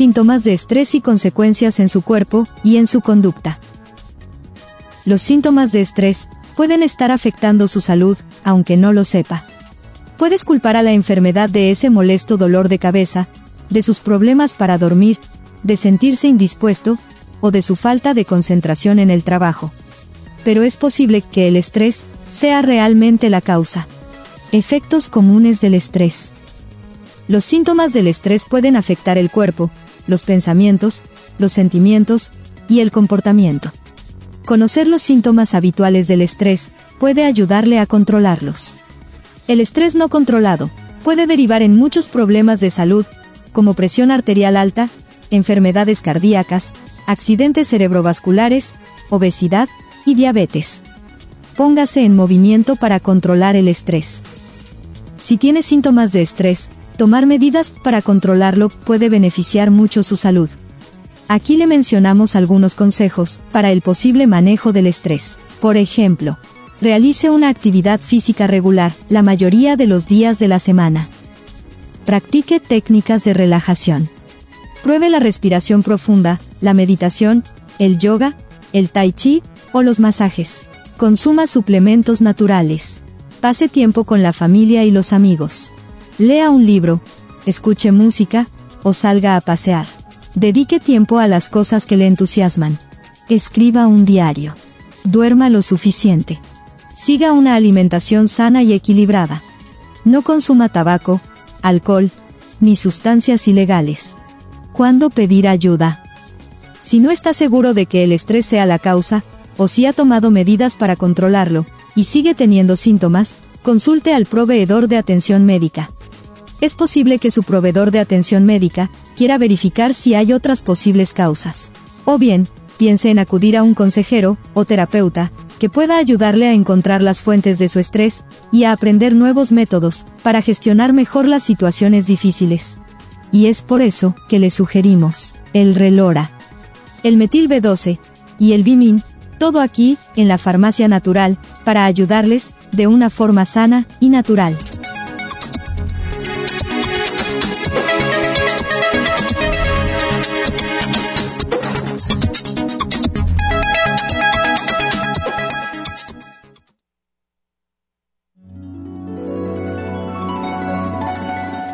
Síntomas de estrés y consecuencias en su cuerpo y en su conducta. Los síntomas de estrés pueden estar afectando su salud, aunque no lo sepa. Puedes culpar a la enfermedad de ese molesto dolor de cabeza, de sus problemas para dormir, de sentirse indispuesto, o de su falta de concentración en el trabajo. Pero es posible que el estrés sea realmente la causa. Efectos comunes del estrés. Los síntomas del estrés pueden afectar el cuerpo, los pensamientos, los sentimientos y el comportamiento. Conocer los síntomas habituales del estrés puede ayudarle a controlarlos. El estrés no controlado puede derivar en muchos problemas de salud, como presión arterial alta, enfermedades cardíacas, accidentes cerebrovasculares, obesidad y diabetes. Póngase en movimiento para controlar el estrés. Si tiene síntomas de estrés, Tomar medidas para controlarlo puede beneficiar mucho su salud. Aquí le mencionamos algunos consejos para el posible manejo del estrés. Por ejemplo, realice una actividad física regular la mayoría de los días de la semana. Practique técnicas de relajación. Pruebe la respiración profunda, la meditación, el yoga, el tai chi o los masajes. Consuma suplementos naturales. Pase tiempo con la familia y los amigos. Lea un libro, escuche música o salga a pasear. Dedique tiempo a las cosas que le entusiasman. Escriba un diario. Duerma lo suficiente. Siga una alimentación sana y equilibrada. No consuma tabaco, alcohol, ni sustancias ilegales. ¿Cuándo pedir ayuda? Si no está seguro de que el estrés sea la causa, o si ha tomado medidas para controlarlo, y sigue teniendo síntomas, consulte al proveedor de atención médica es posible que su proveedor de atención médica quiera verificar si hay otras posibles causas. O bien, piense en acudir a un consejero o terapeuta que pueda ayudarle a encontrar las fuentes de su estrés y a aprender nuevos métodos para gestionar mejor las situaciones difíciles. Y es por eso que le sugerimos el Relora, el metil B12 y el Bimin, todo aquí en la farmacia natural para ayudarles de una forma sana y natural.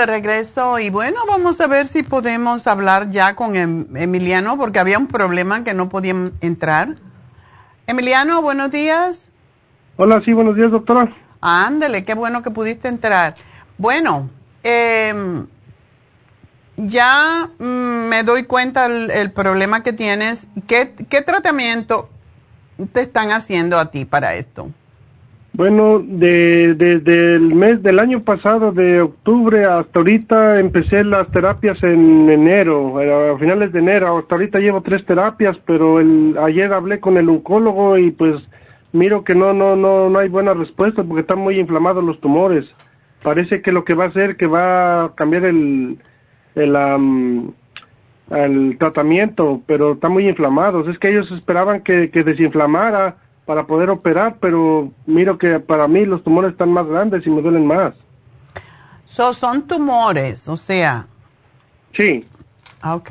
De regreso y bueno, vamos a ver si podemos hablar ya con em, Emiliano porque había un problema que no podían entrar. Emiliano, buenos días. Hola, sí, buenos días, doctora. Ándele, qué bueno que pudiste entrar. Bueno, em, ya mm, me doy cuenta el, problema que tienes. ¿Qué, ¿Qué tratamiento te están haciendo a ti para esto? Bueno, desde el mes del año pasado, de octubre hasta ahorita, empecé las terapias en enero, a finales de enero. Hasta ahorita llevo tres terapias, pero el, ayer hablé con el oncólogo y pues miro que no, no, no, no hay buena respuesta porque están muy inflamados los tumores. Parece que lo que va a hacer que va a cambiar el, el, el tratamiento, pero están muy inflamados. Es que ellos esperaban que, que desinflamara para poder operar, pero miro que para mí los tumores están más grandes y me duelen más. So, son tumores, o sea. Sí. Ah, ok.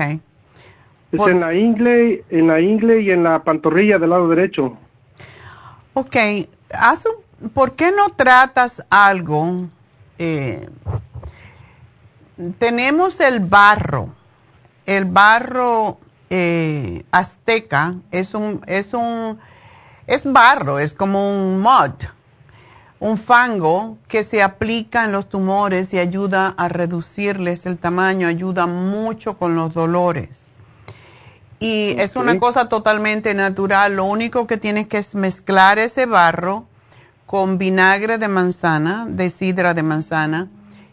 Es en la ingle, en la ingle y en la pantorrilla del lado derecho. Ok. Haz ¿Por qué no tratas algo? Eh, tenemos el barro. El barro eh, azteca es un, es un es barro, es como un mud, un fango que se aplica en los tumores y ayuda a reducirles el tamaño, ayuda mucho con los dolores. Y es una cosa totalmente natural. Lo único que tienes que es mezclar ese barro con vinagre de manzana, de sidra de manzana,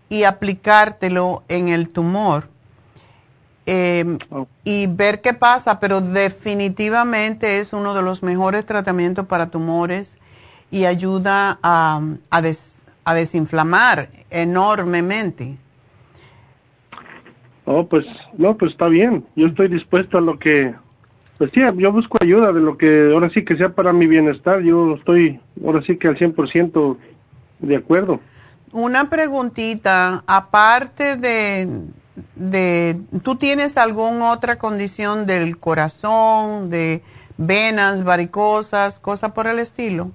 y aplicártelo en el tumor Em, y ver qué pasa, pero definitivamente es uno de los mejores tratamientos para tumores y ayuda a, a, desinflamar enormemente. Oh, pues, no, pues está bien. Yo estoy dispuesto a lo que, pues sí, yo busco ayuda de lo que ahora sí que sea para mi bienestar. Yo estoy ahora sí que al 100% de acuerdo. Una preguntita, aparte de de, ¿tú tienes alguna otra condición del corazón, de venas varicosas, cosas por el estilo?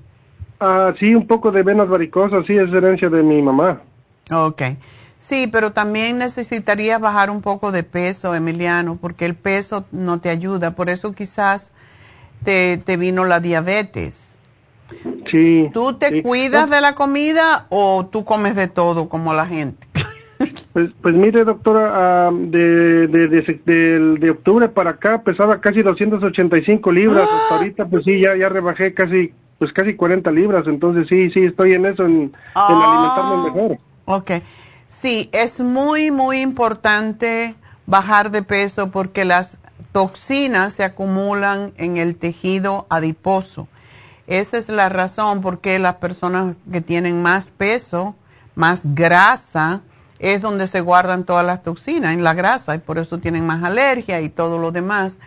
Ah, sí, un poco de venas varicosas, sí, es herencia de mi mamá. Ok. Sí, pero también necesitarías bajar un poco de peso, Emiliano, porque el peso no te ayuda. Por eso quizás te, te vino la diabetes. Sí. ¿Tú te cuidas de la comida o tú comes de todo como la gente? *laughs* Pues, pues mire, doctora, de, de, de, de, octubre para acá pesaba casi 285 libras. Hasta ¡Ah! ahorita, pues sí, ya, ya rebajé casi, pues casi 40 libras. Entonces sí, sí, estoy en eso, en, alimentarme ah, mejor. Ok. Sí, es muy, muy importante bajar de peso porque las toxinas se acumulan en el tejido adiposo. Esa es la razón por qué las personas que tienen más peso, más grasa, es donde se guardan todas las toxinas, en la grasa, y por eso tienen más alergia y todo lo demás.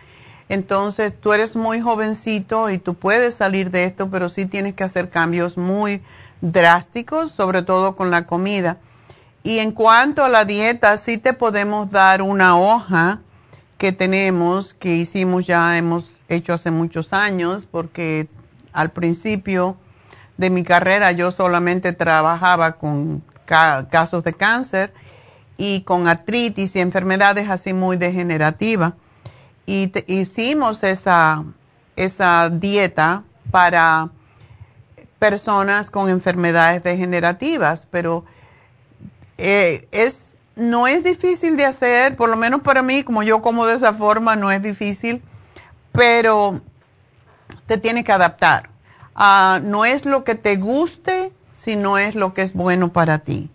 Entonces, tú eres muy jovencito y tú puedes salir de esto, pero sí tienes que hacer cambios muy drásticos, sobre todo con la comida. Y en cuanto a la dieta, sí te podemos dar una hoja que tenemos, que hicimos ya, hemos hecho hace muchos años, porque al principio de mi carrera yo solamente trabajaba con casos de cáncer y con artritis y enfermedades así muy degenerativas. Y hicimos esa, esa dieta para personas con enfermedades degenerativas, pero eh, es, no es difícil de hacer, por lo menos para mí, como yo como de esa forma, no es difícil, pero te tiene que adaptar. Ah, no es lo que te guste, sino es lo que es bueno para ti.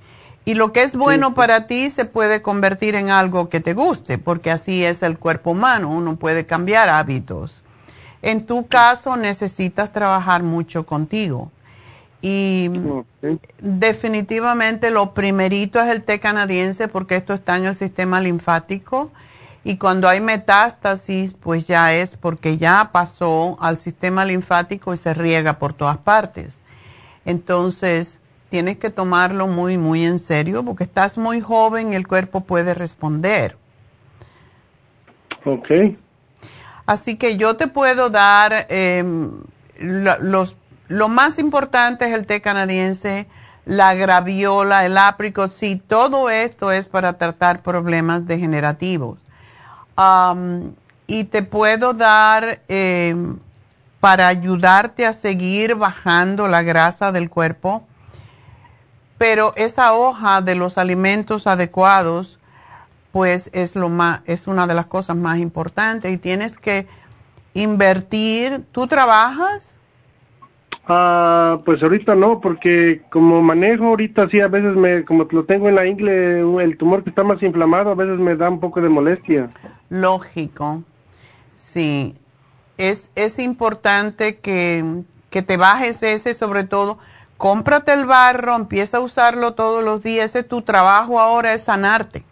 Y lo que es bueno para ti se puede convertir en algo que te guste, porque así es el cuerpo humano, uno puede cambiar hábitos. En tu caso necesitas trabajar mucho contigo. Y definitivamente lo primerito es el té canadiense porque esto está en el sistema linfático y cuando hay metástasis pues ya es porque ya pasó al sistema linfático y se riega por todas partes. Entonces tienes que tomarlo muy, muy en serio porque estás muy joven y el cuerpo puede responder. Ok. Así que yo te puedo dar em, los lo más importante es el té canadiense, la graviola, el apricot, sí, todo esto es para tratar problemas degenerativos. y te puedo dar eh, para ayudarte a seguir bajando la grasa del cuerpo, pero esa hoja de los alimentos adecuados, pues es lo más, es una de las cosas más importantes y tienes que invertir. ¿Tú trabajas? Ah, pues ahorita no, porque como manejo ahorita sí, a veces me, como lo tengo en la ingle, el tumor que está más inflamado, a veces me da un poco de molestia. Lógico, sí. Es, es importante que, que te bajes ese, sobre todo, cómprate el barro, empieza a usarlo todos los días, ese tu trabajo ahora es sanarte.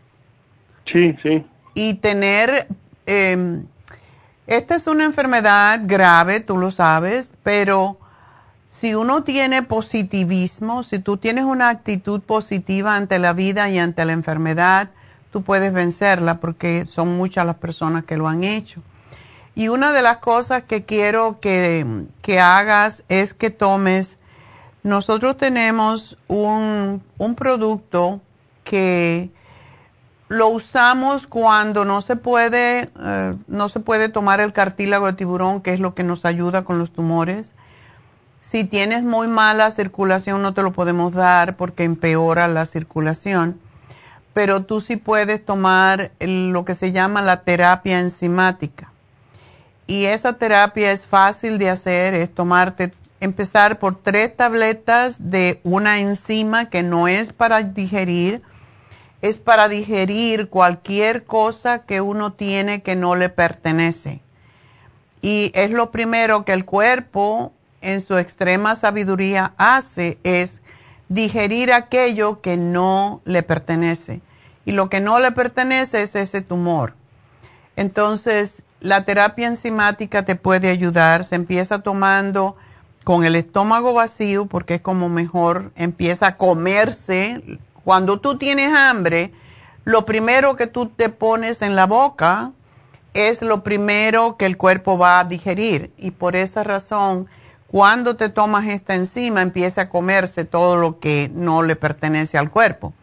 Sí, sí. Y tener, eh, esta es una enfermedad grave, tú lo sabes, pero si uno tiene positivismo, si tú tienes una actitud positiva ante la vida y ante la enfermedad, tú puedes vencerla porque son muchas las personas que lo han hecho. Y una de las cosas que quiero que, hagas es que tomes, nosotros tenemos un, producto que lo usamos cuando no se puede, eh, no se puede tomar el cartílago de tiburón, que es lo que nos ayuda con los tumores si tienes muy mala circulación no te lo podemos dar porque empeora la circulación, pero tú sí puedes tomar lo que se llama la terapia enzimática. Y esa terapia es fácil de hacer, es tomarte, empezar por tres tabletas de una enzima que no es para digerir, es para digerir cualquier cosa que uno tiene que no le pertenece. Y es lo primero que el cuerpo en su extrema sabiduría hace es digerir aquello que no le pertenece. Y lo que no le pertenece es ese tumor. Entonces, la terapia enzimática te puede ayudar. Se empieza tomando con el estómago vacío porque es como mejor empieza a comerse. Cuando tú tienes hambre, lo primero que tú te pones en la boca es lo primero que el cuerpo va a digerir. Y por esa razón cuando te tomas esta enzima, empieza a comerse todo lo que no le pertenece al cuerpo.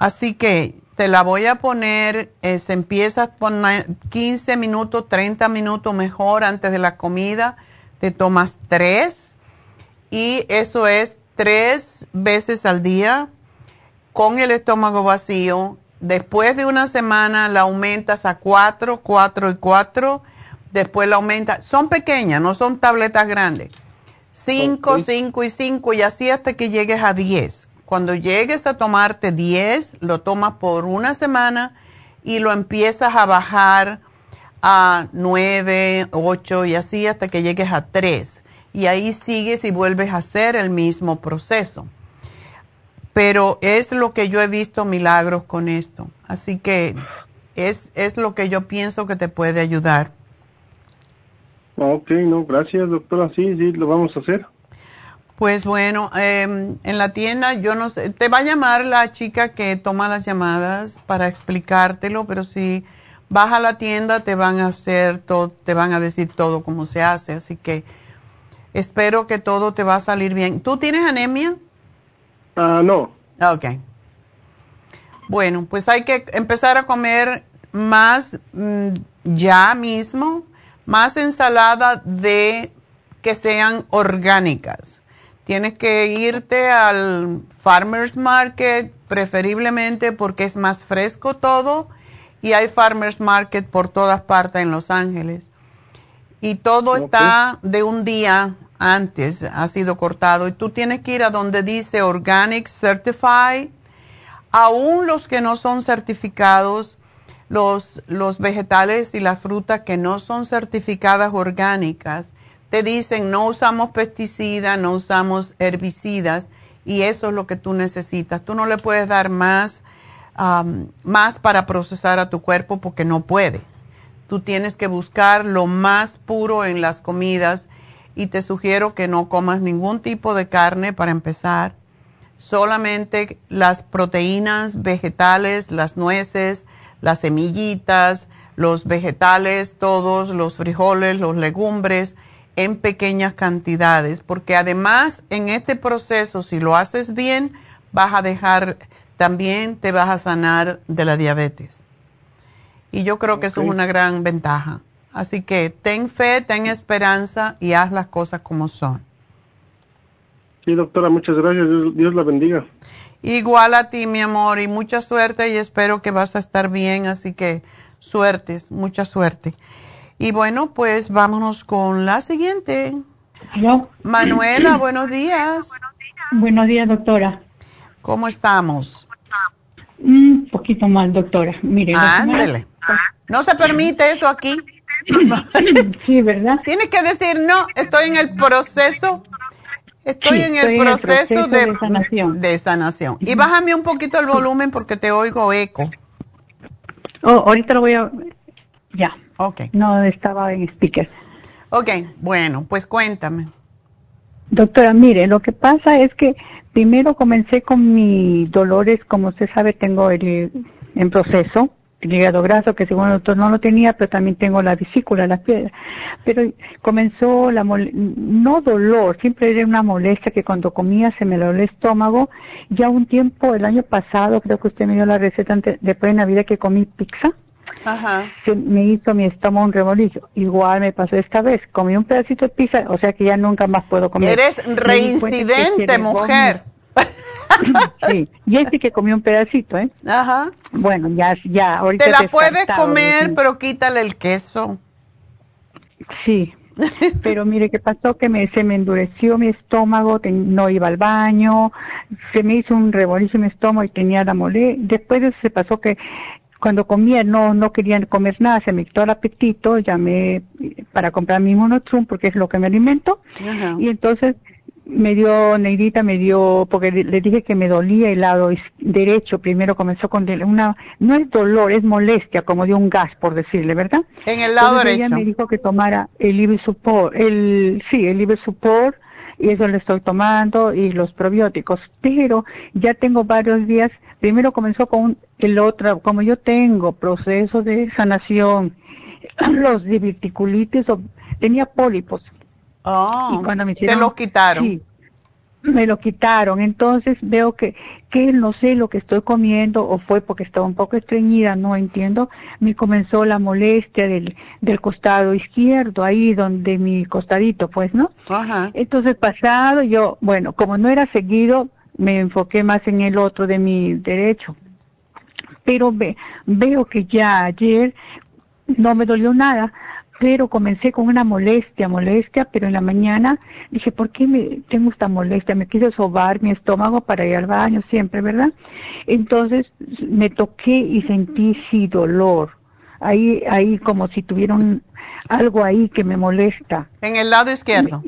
Así que te la voy a poner, eh, se empieza poner 15 minutos, 30 minutos mejor antes de la comida. Te tomas tres y eso es tres veces al día con el estómago vacío. Después de una semana la aumentas a cuatro, cuatro y cuatro después la aumenta. Son pequeñas, no son tabletas grandes. 5, 5 y 5 y así hasta que llegues a 10. Cuando llegues a tomarte 10, lo tomas por una semana y lo empiezas a bajar a 9, 8 y así hasta que llegues a 3. Y ahí sigues y vuelves a hacer el mismo proceso. Pero es lo que yo he visto milagros con esto. Así que es, es lo que yo pienso que te puede ayudar. Ok, no, gracias doctora, sí, sí, lo vamos a hacer. Pues bueno, em, en la tienda yo no sé, te va a llamar la chica que toma las llamadas para explicártelo, pero si vas a la tienda te van a hacer todo, te van a decir todo cómo se hace, así que espero que todo te va a salir bien. ¿Tú tienes anemia? Ah, no. Ok. Bueno, pues hay que empezar a comer más mm, ya mismo más ensalada de que sean orgánicas. Tienes que irte al farmers market preferiblemente porque es más fresco todo y hay farmers market por todas partes en Los Ángeles. Y todo está de un día antes, ha sido cortado. Y tú tienes que ir a donde dice Organic Certified. Aún los que no son certificados, los, los vegetales y las frutas que no son certificadas orgánicas, te dicen no usamos pesticidas, no usamos herbicidas y eso es lo que tú necesitas. Tú no le puedes dar más, más para procesar a tu cuerpo porque no puede. Tú tienes que buscar lo más puro en las comidas y te sugiero que no comas ningún tipo de carne para empezar. Solamente las proteínas vegetales, las nueces, las semillitas, los vegetales, todos los frijoles, los legumbres en pequeñas cantidades, porque además en este proceso, si lo haces bien, vas a dejar, también te vas a sanar de la diabetes. Y yo creo que eso es una gran ventaja. Así que ten fe, ten esperanza y haz las cosas como son. Sí, doctora, muchas gracias. Dios, la bendiga. Igual a ti, mi amor, y mucha suerte y espero que vas a estar bien. Así que suertes, mucha suerte. Y bueno, pues vámonos con la siguiente. Manuela, buenos días. Buenos días, doctora. ¿Cómo estamos? Un poquito mal, doctora. Mire. Ándele. No se permite eso aquí. *laughs* sí, ¿verdad? Tienes que decir, no, estoy en el proceso. Estoy, en, el proceso de, sanación. de sanación. Y bájame un poquito el volumen porque te oigo eco. Oh, ahorita lo voy a... Ya. Ok. No estaba en speaker. Ok, bueno, pues cuéntame. Doctora, mire, lo que pasa es que primero comencé con mis dolores, como usted sabe, tengo el en proceso, el hígado graso, que según el doctor no lo tenía, pero también tengo la vesícula, la piedra. Pero comenzó la no dolor, siempre era una molestia que cuando comía se me dolía el estómago. Ya un tiempo, el año pasado, creo que usted me dio la receta antes, después de Navidad que comí pizza Ajá. me hizo mi estómago un revolillo. Igual me pasó esta vez. Comí un pedacito de pizza, o sea que ya nunca más puedo comer. Eres reincidente, mujer. *laughs* sí, y este que comió un pedacito, ¿eh? Ajá. Bueno, ya, ya, ahorita. Te la puedes comer, pero quítale el queso. Sí, pero mire qué pasó que me, se me endureció mi estómago, no iba al baño, se me hizo un revolillo en mi estómago y tenía la mole. Después de eso se pasó que cuando comía no no querían comer nada, se me quitó el apetito, llamé para comprar mi monotrum porque es lo que me alimento. Y entonces me dio, Neidita me dio, porque le dije que me dolía el lado derecho, primero comenzó con una, no es dolor, es molestia, como de un gas, por decirle, ¿verdad? En el lado derecho. Ella me dijo que tomara el Ibisupor, el, sí, el Ibisupor, y eso le estoy tomando, y los probióticos, pero ya tengo varios días Primero comenzó con el otro, como yo tengo proceso de sanación, *clears throat* los diverticulitis, tenía pólipos. Oh, y cuando me te lo quitaron. Sí, me lo quitaron. Entonces veo que, que no sé lo que estoy comiendo o fue porque estaba un poco estreñida, no entiendo. Me comenzó la molestia del, del costado izquierdo, ahí donde mi costadito, pues, ¿no? Ajá. Entonces pasado yo, bueno, como no era seguido, me enfoqué más en el otro de mi derecho. Pero ve, veo que ya ayer no me dolió nada, pero comencé con una molestia, molestia, pero en la mañana dije, ¿por qué me tengo esta molestia? Me quise sobar mi estómago para ir al baño siempre, ¿verdad? Entonces me toqué y sentí sí dolor. Ahí, ahí como si tuvieron algo ahí que me molesta. En el lado izquierdo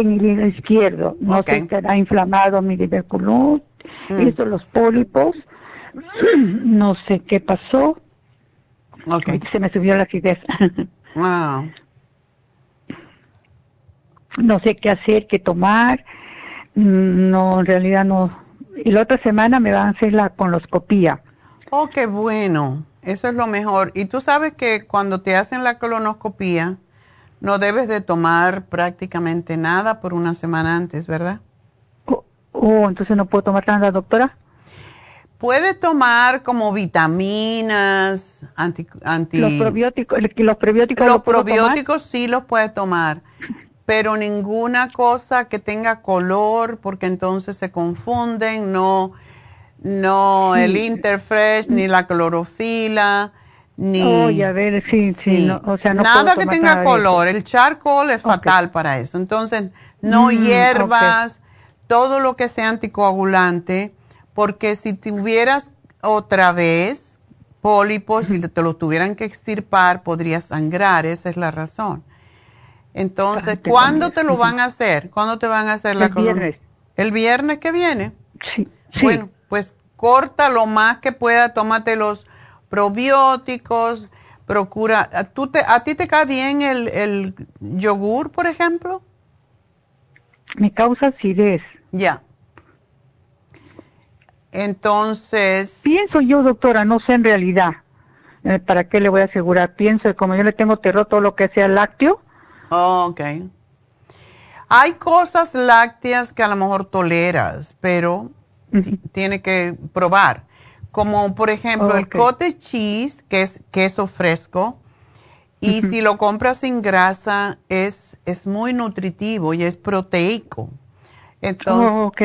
en el izquierdo. No sé si estará inflamado mi tuberculosis, mm. los pólipos. *clears throat* no sé qué pasó. Se me subió la acidez. *laughs* No sé qué hacer, qué tomar. Mm, no, en realidad no. Y la otra semana me van a hacer la colonoscopía. Oh, qué bueno. Eso es lo mejor. Y tú sabes que cuando te hacen la colonoscopía, no debes de tomar prácticamente nada por una semana antes, ¿verdad? Oh, oh entonces no puedo tomar nada, doctora. Puedes tomar como vitaminas, anti, anti los probióticos, los probióticos. Los probióticos sí los puedes tomar, pero ninguna cosa que tenga color, porque entonces se confunden, no, no el Interfresh ni la clorofila ni... Oye, a ver, sí, sí, no, o sea, no nada que tenga nada color. El charcoal es fatal para eso. Entonces, no Mm, hierbas, todo lo que sea anticoagulante, porque si tuvieras otra vez pólipos y te lo tuvieran que extirpar, podría sangrar. Esa es la razón. Entonces, Ah, ¿cuándo te lo van a hacer? ¿Cuándo te van a hacer la El viernes. El viernes que viene. Sí, sí. Bueno, pues corta lo más que pueda, tómate los probióticos, procura, ¿a, tú te, ¿a ti te cae bien el, el yogur, por ejemplo? me causa acidez. Ya. Entonces, Pienso yo, doctora, no sé en realidad. eh, ¿Para qué le voy a asegurar? Pienso, como yo le tengo terror todo lo que sea lácteo. ok. Hay cosas lácteas que a lo mejor toleras, pero ti- tiene que probar. Como por ejemplo el cottage cheese, que es queso fresco, y si lo compras sin grasa es, es muy nutritivo y es proteico. Entonces, Oh, ok.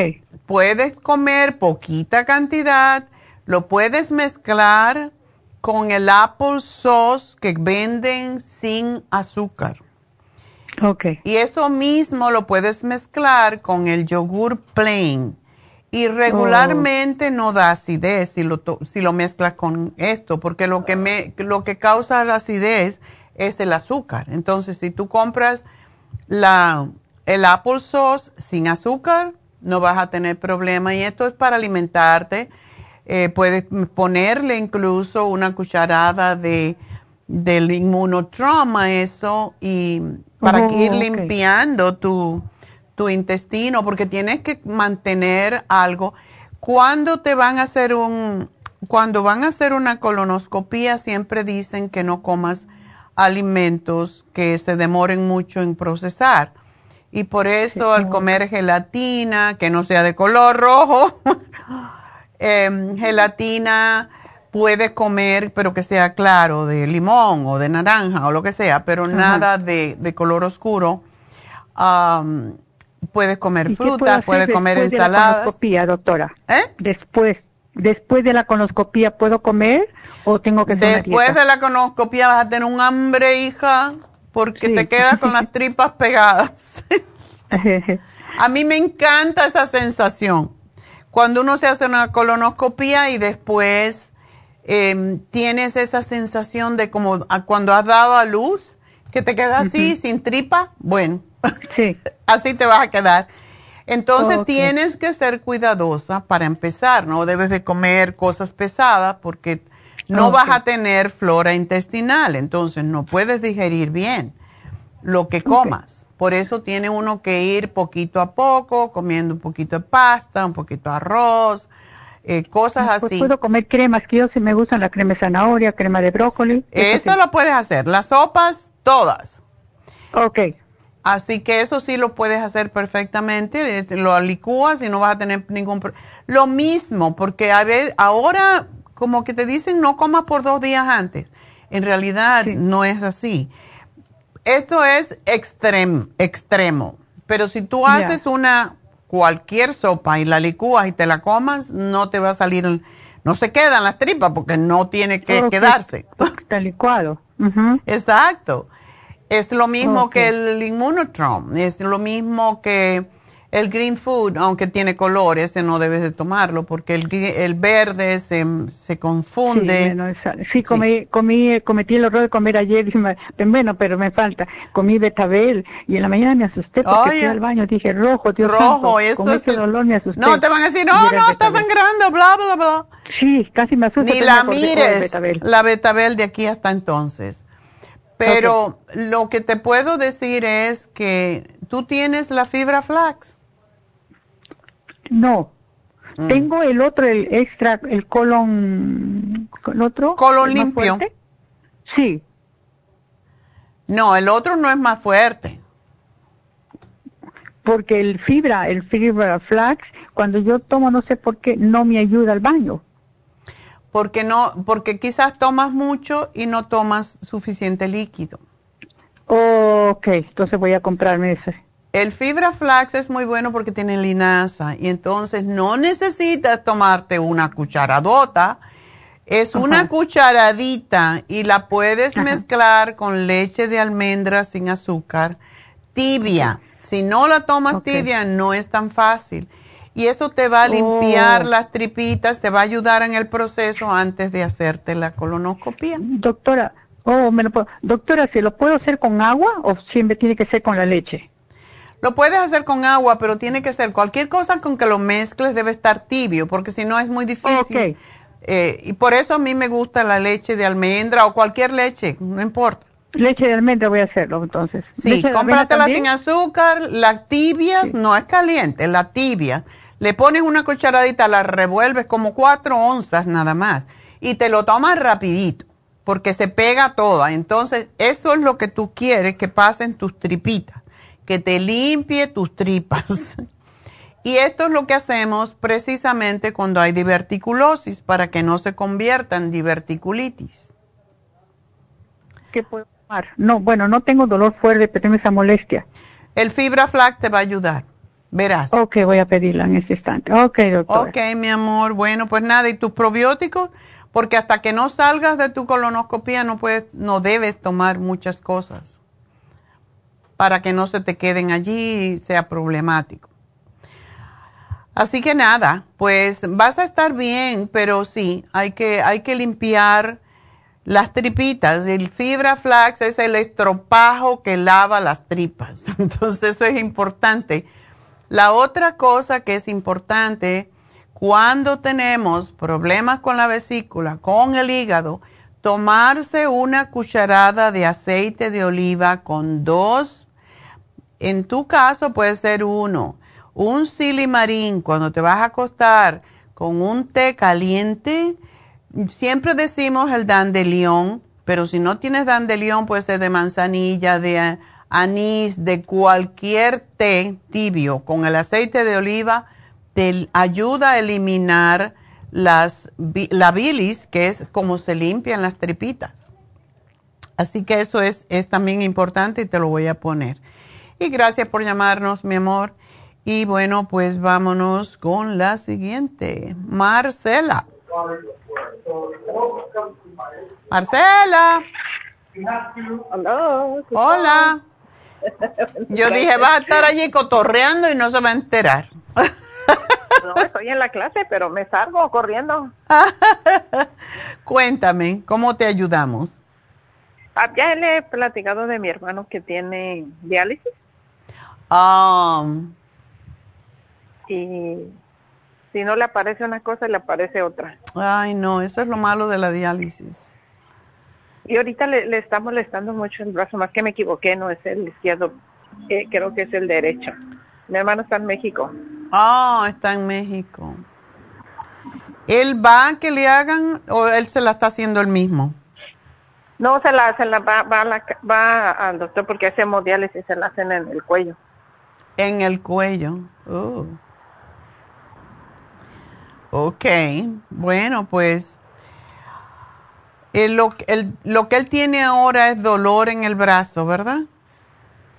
Puedes comer poquita cantidad, lo puedes mezclar con el apple sauce que venden sin azúcar. Ok. Y eso mismo lo puedes mezclar con el yogur plain. Y regularmente no da acidez si lo, si lo mezclas con esto, porque lo que, me, lo que causa la acidez es el azúcar. Entonces, si tú compras la, el apple sauce sin azúcar, no vas a tener problema. Y esto es para alimentarte. Eh, puedes ponerle incluso una cucharada de, del inmunotrauma, eso, y para Oh, ir limpiando tu, tu intestino, porque tienes que mantener algo. Cuando te van a hacer un, cuando van a hacer una colonoscopía, siempre dicen que no comas alimentos que se demoren mucho en procesar. Y por eso al comer gelatina, que no sea de color rojo, *laughs* em, gelatina puedes comer, pero que sea claro, de limón o de naranja o lo que sea, pero nada de, de color oscuro. Am, puedes comer ¿Y qué puedo frutas, hacer puedes comer después de la ensaladas. colonoscopía, doctora? ¿Eh? Después, después de la colonoscopía, ¿puedo comer o tengo que hacer una Después dieta? de la colonoscopia vas a tener un hambre, hija, porque Sí. te quedas con las tripas pegadas. *laughs* A mí me encanta esa sensación. Cuando uno se hace una colonoscopia y después em, tienes esa sensación de como cuando has dado a luz, que te quedas así, sin tripa, bueno, sí. *laughs* así te vas a quedar. Entonces tienes que ser cuidadosa para empezar, no debes de comer cosas pesadas porque no vas a tener flora intestinal, entonces no puedes digerir bien lo que comas. Por eso tiene uno que ir poquito a poco, comiendo un poquito de pasta, un poquito de arroz, eh, cosas Pues así. puedo comer cremas, que yo sí me gustan la crema de zanahoria, crema de brócoli. Eso sí. lo puedes hacer, las sopas, todas. Ok. Así que eso sí lo puedes hacer perfectamente, es- lo licúas y no vas a tener ningún problema. Lo mismo, porque a ve- ahora como que te dicen no comas por dos días antes. En realidad Sí. no es así. Esto es extrem- extremo, pero si tú haces una cualquier sopa y la licúas y te la comas, no te va a salir, el- no se quedan las tripas porque no tiene que quedarse. Está licuado. Exacto. Es lo mismo que el inmunotrom, es lo mismo que el green food, aunque tiene color, ese no debes de tomarlo porque el, el verde se, se confunde. Sí, bueno, sí, comí, comí, cometí el error de comer ayer, y me- bueno, pero me falta. Comí betabel y en la mañana me asusté porque Oye. fui al baño, dije rojo, Dios Rojo, santo, eso con es ese el- dolor me asusté. No, te van a decir, no, no, está sangrando, bla, bla, bla. Sí, casi me asusto. Ni la oh, mires, betabel. la betabel de aquí hasta entonces. Pero lo que te puedo decir es que tú tienes la fibra flax. No. Mm. Tengo el otro, el extra, el colon, el otro. Colon el limpio. Sí, No, el otro no es más fuerte. porque el fibra, el fibra flax, cuando yo tomo no sé por qué, no me ayuda al baño. Porque no, porque quizás tomas mucho y no tomas suficiente líquido. Ok, entonces voy a comprarme ese. El fibra flax es muy bueno porque tiene linaza y entonces no necesitas tomarte una cucharadota. Es una cucharadita y la puedes mezclar con leche de almendra sin azúcar, tibia. Si no la tomas tibia, no es tan fácil. Y eso te va a limpiar oh. las tripitas, te va a ayudar en el proceso antes de hacerte la colonoscopia. Doctora, oh, me lo puedo, doctora, ¿se lo puedo hacer con agua o siempre tiene que ser con la leche? Lo puedes hacer con agua, pero tiene que ser cualquier cosa con que lo mezcles debe estar tibio, porque si no es muy difícil. Eh, y por eso a mí me gusta la leche de almendra o cualquier leche, no importa. Leche de almendra voy a hacerlo entonces. Sí, cómpratela sin azúcar, la tibias, no es caliente, la tibia. Le pones una cucharadita, la revuelves como cuatro onzas nada más y te lo tomas rapidito porque se pega toda. Entonces, eso es lo que tú quieres que pase en tus tripitas, que te limpie tus tripas. *laughs* y esto es lo que hacemos precisamente cuando hay diverticulosis para que no se convierta en diverticulitis. ¿Qué puedo no, bueno, no tengo dolor fuerte, pero tengo esa molestia. El fibra flac te va a ayudar. Verás. Ok, voy a pedirla en este instante. Ok, doctor. Ok, mi amor. Bueno, pues nada, ¿y tus probióticos? Porque hasta que no salgas de tu colonoscopia no puedes, no debes tomar muchas cosas para que no se te queden allí y sea problemático. Así que nada, pues vas a estar bien, pero sí, hay que, hay que limpiar las tripitas, el fibra flax es el estropajo que lava las tripas. *laughs* Entonces eso es importante. La otra cosa que es importante, cuando tenemos problemas con la vesícula, con el hígado, tomarse una cucharada de aceite de oliva con dos, en tu caso puede ser uno, un silimarín cuando te vas a acostar con un té caliente, siempre decimos el dandelión, pero si no tienes dandelión, puede ser de manzanilla, de anís, de cualquier té tibio con el aceite de oliva, te ayuda a eliminar las, la bilis, que es como se limpian las tripitas. Así que eso es, es también importante y te lo voy a poner. Y gracias por llamarnos, mi amor. Y bueno, pues vámonos con la siguiente. Marcela. Marcela. Hola. Yo *laughs* dije, va a estar allí cotorreando y no se va a enterar. No, estoy en la clase, pero me salgo corriendo. *laughs* Cuéntame, ¿cómo te ayudamos? Ah, ya le he platicado de mi hermano que tiene diálisis. Ah. y si no le aparece una cosa, le aparece otra. Ay, no, eso es lo malo de la diálisis. Y ahorita le, está molestando mucho el brazo, más que me equivoqué, no es el izquierdo, eh, creo que es el derecho. Mi hermano está en México. Ah, está en México. ¿Él va a que le hagan o él se la está haciendo el mismo? No, se la, se la va, va, va al doctor porque hace diálisis, se la hacen en el cuello. En el cuello. Oh. Ok, bueno, pues lo, lo que él tiene ahora es dolor en el brazo, ¿verdad?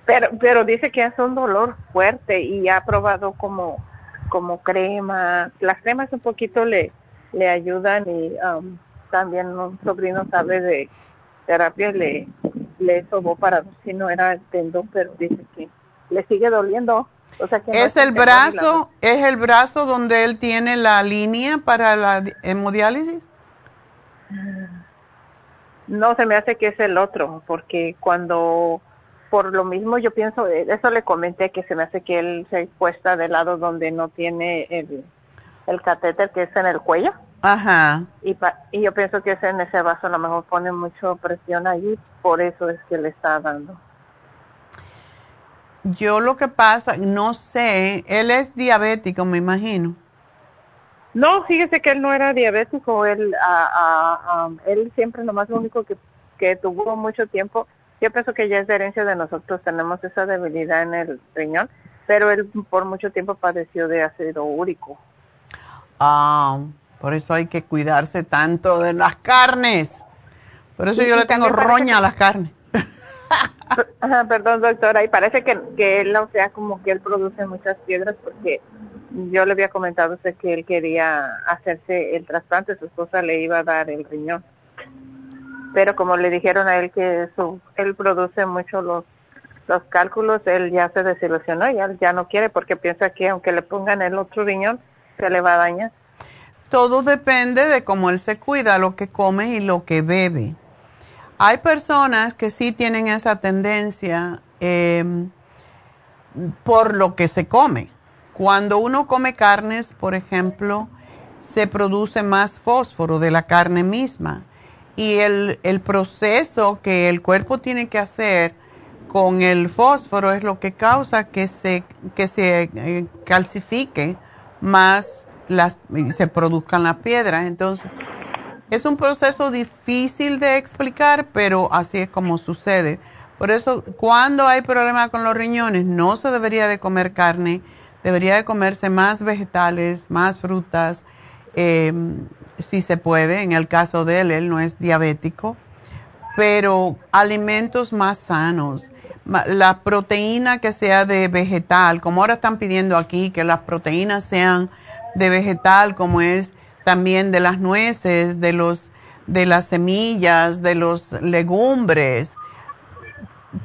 Pero, pero dice que es un dolor fuerte y ha probado como, como crema. Las cremas un poquito le, le ayudan y um, también un sobrino sabe de terapia le, le sobó para si no era el tendón, pero dice que le sigue doliendo es el brazo, es el brazo donde él tiene la línea para la hemodiálisis. No, se me hace que es el otro, porque cuando, por lo mismo yo pienso, eso le comenté que se me hace que él se puesta del lado donde no tiene el, el catéter que es en el cuello. Ajá. Y, y yo pienso que es en ese vaso a lo mejor pone mucha presión allí, por eso es que le está dando. Yo lo que pasa, no sé, él es diabético, me imagino. No, fíjese que él no era diabético, él, él siempre nomás lo único que, que tuvo mucho tiempo, yo pienso que ya es de herencia de nosotros, tenemos esa debilidad en el riñón, pero él por mucho tiempo padeció de ácido úrico. Ah, por eso hay que cuidarse tanto de las carnes. Por eso yo le tengo roña a las carnes. Perdón, doctora, y parece que, que él, o sea, como que él produce muchas piedras porque yo le había comentado usted que él quería hacerse el trasplante, su esposa le iba a dar el riñón. Pero como le dijeron a él que su, él produce mucho los, los cálculos, él ya se desilusionó y él ya no quiere porque piensa que aunque le pongan el otro riñón, se le va a dañar. Todo depende de cómo él se cuida, lo que come y lo que bebe. Hay personas que sí tienen esa tendencia em, por lo que se come. Cuando uno come carnes, por ejemplo, se produce más fósforo de la carne misma. Y el, el proceso que el cuerpo tiene que hacer con el fósforo es lo que causa que se, que se eh, calcifique más las, se produzcan las piedras. Entonces, es un proceso difícil de explicar, pero así es como sucede. Por eso, cuando hay problemas con los riñones, no se debería de comer carne, debería de comerse más vegetales, más frutas, em, si se puede. En el caso de él, él no es diabético, pero alimentos más sanos. La proteína que sea de vegetal, como ahora están pidiendo aquí, que las proteínas sean de vegetal, como es también de las nueces, de los de las semillas, de los legumbres.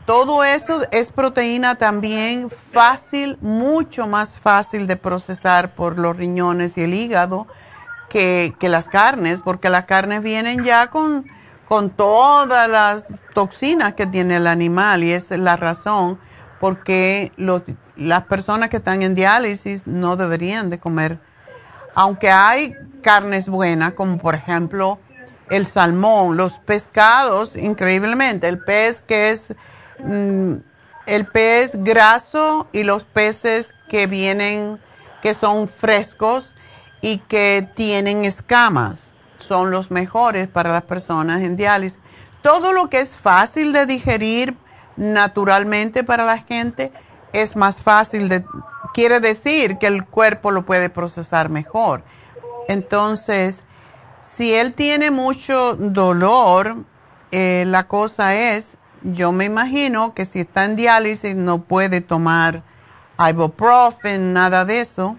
Todo eso es proteína también fácil, mucho más fácil de procesar por los riñones y el hígado que, que las carnes, porque las carnes vienen ya con, con todas las toxinas que tiene el animal y es la razón por qué las personas que están en diálisis no deberían de comer aunque hay carnes buenas, como por ejemplo el salmón, los pescados, increíblemente, el pez que es mm, el pez graso y los peces que vienen, que son frescos y que tienen escamas, son los mejores para las personas en diálisis. Todo lo que es fácil de digerir naturalmente para la gente es más fácil de quiere decir que el cuerpo lo puede procesar mejor. Entonces, si él tiene mucho dolor, eh, la cosa es, yo me imagino que si está en diálisis no puede tomar ibuprofen, nada de eso.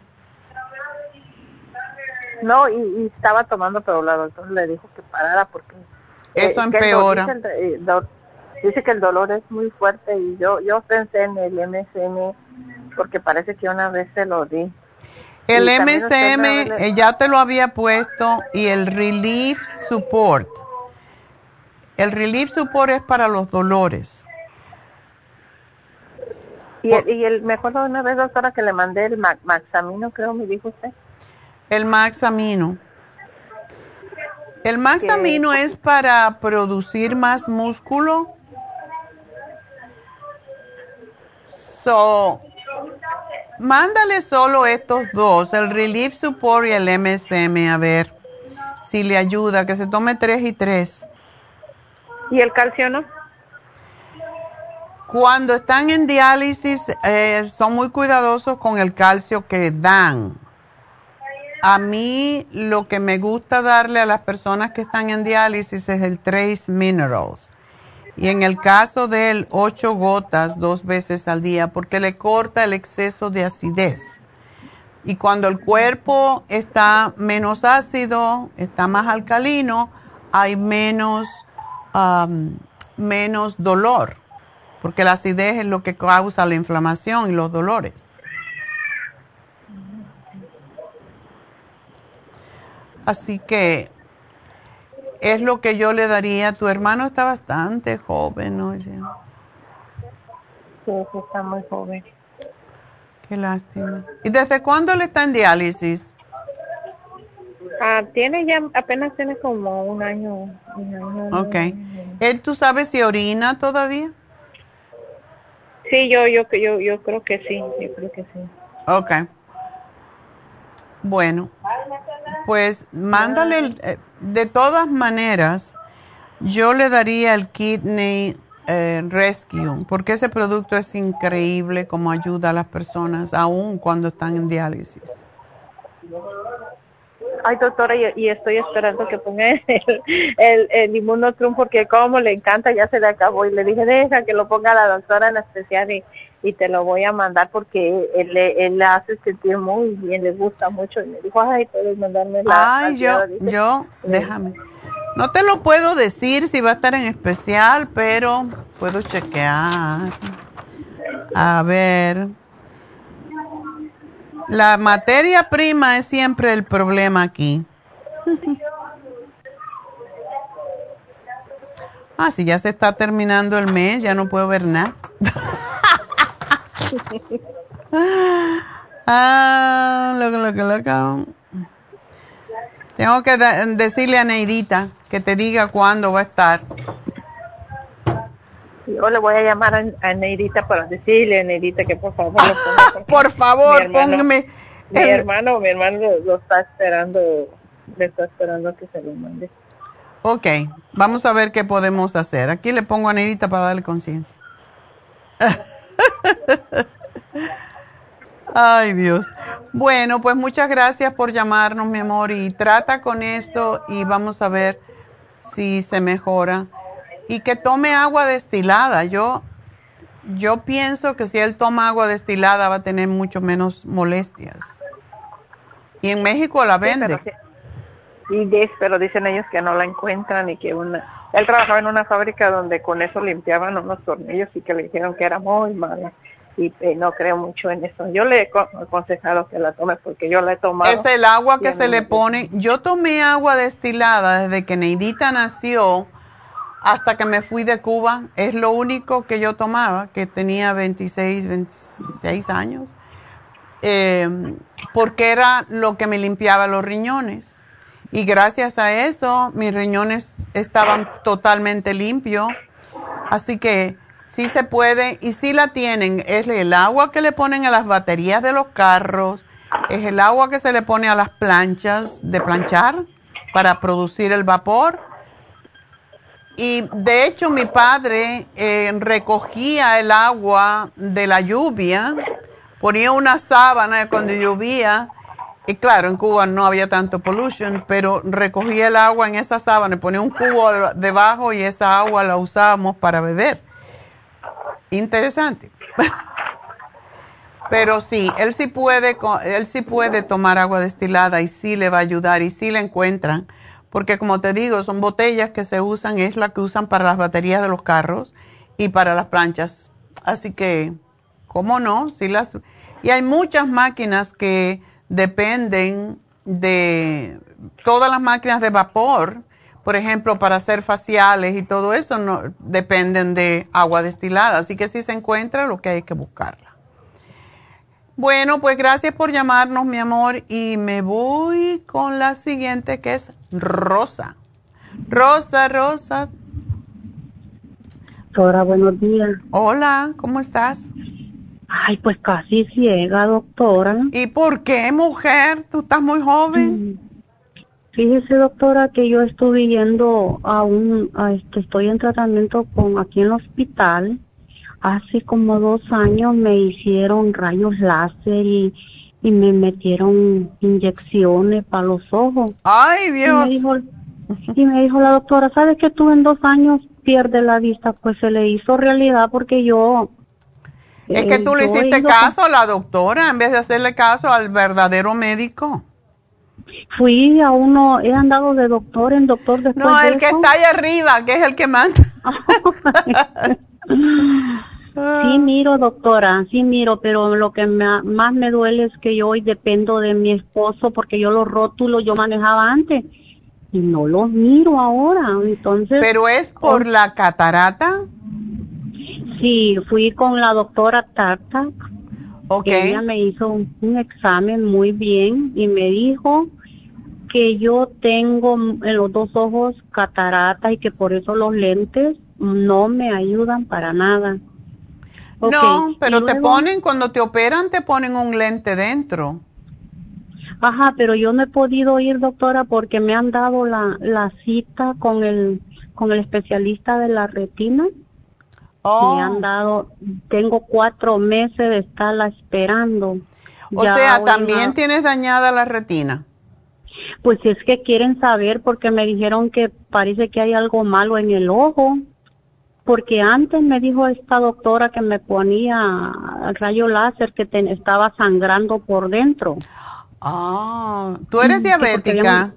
No, y, estaba tomando, pero la doctora le dijo que parara porque... Eso eh, empeora. Eh, dice, que el dolor es muy fuerte y yo, yo pensé en el MSM porque parece que una vez se lo di. El MSM eh, ya te lo había puesto y el Relief Support. El Relief Support es para los dolores. Y, el, me acuerdo de una vez, doctora, que le mandé el Maxamino, creo, me dijo usted. El Maxamino. El Maxamino es para producir más músculo. So, Mándale solo estos dos, el Relief Support y el MSM, a ver si le ayuda, que se tome tres y tres. ¿Y el calcio no? Cuando están en diálisis, eh, son muy cuidadosos con el calcio que dan. A mí lo que me gusta darle a las personas que están en diálisis es el Trace Minerals y en el caso de él, ocho gotas dos veces al día porque le corta el exceso de acidez. Y cuando el cuerpo está menos ácido, está más alcalino, hay menos, menos dolor, porque la acidez es lo que causa la inflamación y los dolores. Así que es lo que yo le daría. Tu hermano está bastante joven, oye. Sí, está muy joven. Qué lástima. ¿Y desde cuándo le está en diálisis? Ah, tiene ya, apenas tiene como un año. ok. ¿Él, ¿Tú sabes si orina todavía? Sí, yo, yo, yo, yo creo que sí, yo creo que sí. Ok. Bueno, pues mándale, eh, de todas maneras, yo le daría el Kidney eh, Rescue, porque ese producto es increíble como ayuda a las personas, aún cuando están en diálisis. ay doctora, y, estoy esperando que ponga *laughs* el, el, el inmunotrum porque como le encanta, ya se le acabó. Y le dije, deja que lo ponga la doctora en especial y, y te lo voy a mandar porque él, él le hace sentir muy bien, le gusta mucho. Y me dijo, ay, puedes mandarme la... Ay, yo, yo, déjame. No te lo puedo decir si va a estar en especial, pero puedo chequear. A ver. La materia prima es siempre el problema aquí. *laughs* ah, si ya se está terminando el mes, ya no puedo ver nada. *laughs* ah, lo, lo, lo, lo, Tengo que decirle a Neidita que te diga cuándo va a estar. Yo le voy a llamar a, Neidita para decirle a Neidita que por favor Por favor, póngame. Mi hermano, mi hermano lo, está esperando, le está esperando que se lo mande. Ok, vamos a ver qué podemos hacer. Aquí le pongo a Neidita para darle conciencia. Ay, Dios. Bueno, pues muchas gracias por llamarnos, mi amor, y trata con esto y vamos a ver si se mejora y que tome agua destilada. Yo, yo pienso que si él toma agua destilada va a tener mucho menos molestias. Y en México la vende. Sí, pero, dicen ellos que no la encuentran y que una... Él trabajaba en una fábrica donde con eso limpiaban unos tornillos y que le dijeron que era muy mala. Y eh, no creo mucho en eso. Yo le he aconsejado que la tome porque yo la he tomado. Es el agua que se le pone. Yo tomé agua destilada desde que Neidita nació hasta que me fui de Cuba, es lo único que yo tomaba, que tenía 26, 26 años, em, porque era lo que me limpiaba los riñones. Y gracias a eso, mis riñones estaban totalmente limpios. Así que sí se puede y sí la tienen. Es el agua que le ponen a las baterías de los carros, es el agua que se le pone a las planchas de planchar para producir el vapor y de hecho mi padre eh, recogía el agua de la lluvia, ponía una sábana cuando llovía, y claro, en Cuba no había tanto pollution, pero recogía el agua en esa sábana, ponía un cubo debajo y esa agua la usábamos para beber. Interesante. *laughs* Pero sí, él sí puede, él sí puede tomar agua destilada y sí le va a ayudar y sí le encuentran porque como te digo, son botellas que se usan, es la que usan para las baterías de los carros y para las planchas. Así que, ¿cómo no? Si las, y hay muchas máquinas que dependen de todas las máquinas de vapor, por ejemplo, para hacer faciales y todo eso, no, dependen de agua destilada. Así que si se encuentra, lo que hay que buscarla. Bueno, pues gracias por llamarnos, mi amor, y me voy con la siguiente que es Rosa. Rosa, Rosa. Doctora, buenos días. Hola, ¿cómo estás? Ay, pues casi ciega, doctora. ¿Y por qué, mujer? Tú estás muy joven. Mm. Fíjese, doctora, que yo estuve yendo a un, a este, estoy en tratamiento con aquí en el hospital hace como dos años me hicieron rayos láser y, me metieron inyecciones para los ojos. ¡Ay, Dios! *laughs* Y me dijo, la doctora, ¿sabes que tú en dos años pierdes la vista? Pues se le hizo realidad porque yo... Es que tú le hiciste caso a la doctora en vez de hacerle caso al verdadero médico. Fui a uno, he andado de doctor en doctor después No, el que está ahí arriba, que es el que manda. *laughs* Sí miro, doctora, sí miro, pero lo que más me duele es que yo hoy dependo de mi esposo porque yo los rótulos yo manejaba antes y no los miro ahora, entonces... ¿Pero es por la catarata? Sí, fui con la doctora Tarta. Ok. Ella me hizo un examen muy bien y me dijo que yo tengo en los dos ojos catarata y que por eso los lentes no me ayudan para nada. No, pero te ponen, cuando te operan, te ponen un lente dentro. Ajá, pero yo no he podido ir, doctora, porque me han dado la, la cita con el, con el especialista de la retina. Oh. Me han dado, tengo cuatro meses de estarla esperando. O sea, ¿también tienes dañada la retina? Pues es que quieren saber porque me dijeron que parece que hay algo malo en el ojo. Porque antes me dijo esta doctora que me ponía rayo láser que te, estaba sangrando por dentro. Ah, ¿tú eres diabética?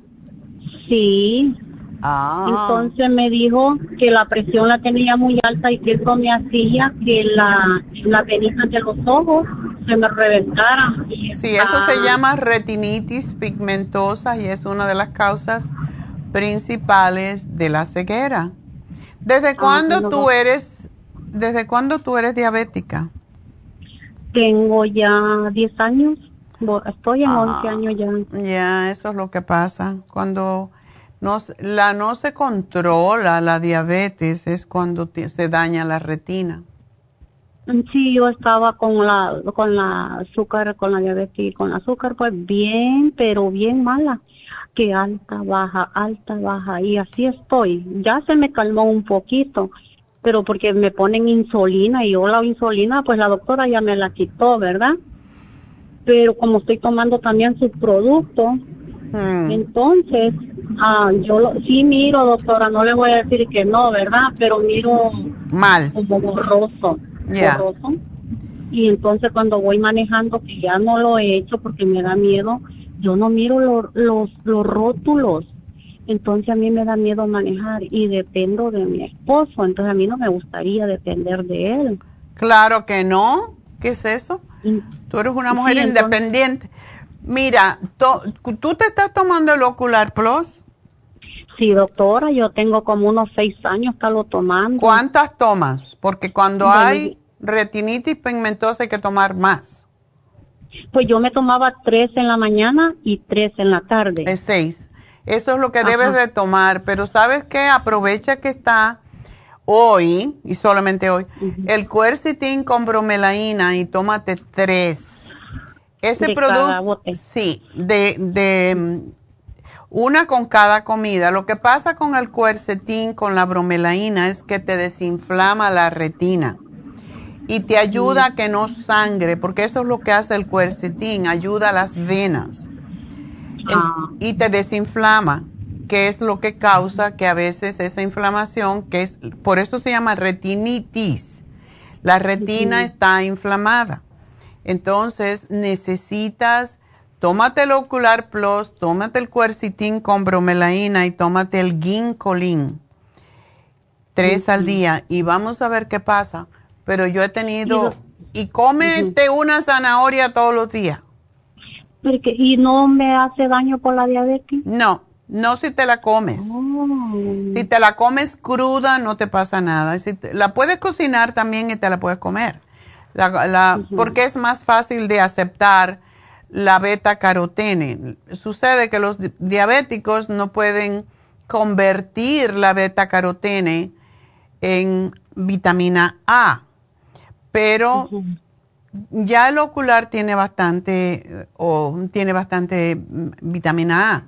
Sí. Ah. Entonces me dijo que la presión la tenía muy alta y que eso me hacía que la, la venita de los ojos se me reventara. Sí, eso se llama retinitis pigmentosa y es una de las causas principales de la ceguera. ¿Desde ah, cuándo tú eres, desde cuándo tú eres diabética? Tengo ya 10 años, estoy en 11 ah, años ya. Ya, eso es lo que pasa. Cuando no, la no se controla, la diabetes, es cuando se daña la retina. Sí, yo estaba con la, con la azúcar, con la diabetes, con azúcar, pues bien, pero bien mala, que alta, baja, alta, baja, y así estoy. Ya se me calmó un poquito, pero porque me ponen insulina y yo la insulina, pues la doctora ya me la quitó, ¿verdad? Pero como estoy tomando también sus productos, hmm. entonces, ah, yo lo, sí miro, doctora, no le voy a decir que no, ¿verdad? Pero miro mal, como borroso. Y entonces cuando voy manejando, que ya no lo he hecho porque me da miedo, yo no miro los, los rótulos. Entonces a mí me da miedo manejar y dependo de mi esposo. Entonces a mí no me gustaría depender de él. Claro que no. ¿Qué es eso? Tú eres una mujer independiente. Mira, ¿tú te estás tomando el Ocular Plus? Sí, doctora, yo tengo como unos seis años que lo tomando. ¿Cuántas tomas? Porque cuando hay retinitis pigmentosa hay que tomar más. Pues yo me tomaba tres en la mañana y tres en la tarde. Es seis. Eso es lo que debes de tomar, pero ¿sabes qué? Aprovecha que está hoy, y solamente hoy, el cuercitín con bromelaína y tómate tres. Ese producto, sí, de, de una con cada comida. Lo que pasa con el cuercetín, con la bromelaína, es que te desinflama la retina y te ayuda a que no sangre, porque eso es lo que hace el cuercetín, ayuda a las venas ah. y te desinflama, que es lo que causa que a veces esa inflamación, que es, por eso se llama retinitis, la retina está inflamada. Entonces necesitas tómate el Ocular Plus, tómate el Quercitin con bromelaína y tómate el Ginkolin. Tres al día y vamos a ver qué pasa. Pero yo he tenido... Y, cómete una zanahoria todos los días. Porque, ¿Y no me hace daño por la diabetes? No, no si te la comes. Oh. Si te la comes cruda no te pasa nada. Si la puedes cocinar también y te la puedes comer. La, Porque es más fácil de aceptar la beta carotene. Sucede que los diabéticos no pueden convertir la beta carotene en vitamina A, pero ya el ocular tiene bastante o tiene bastante vitamina A.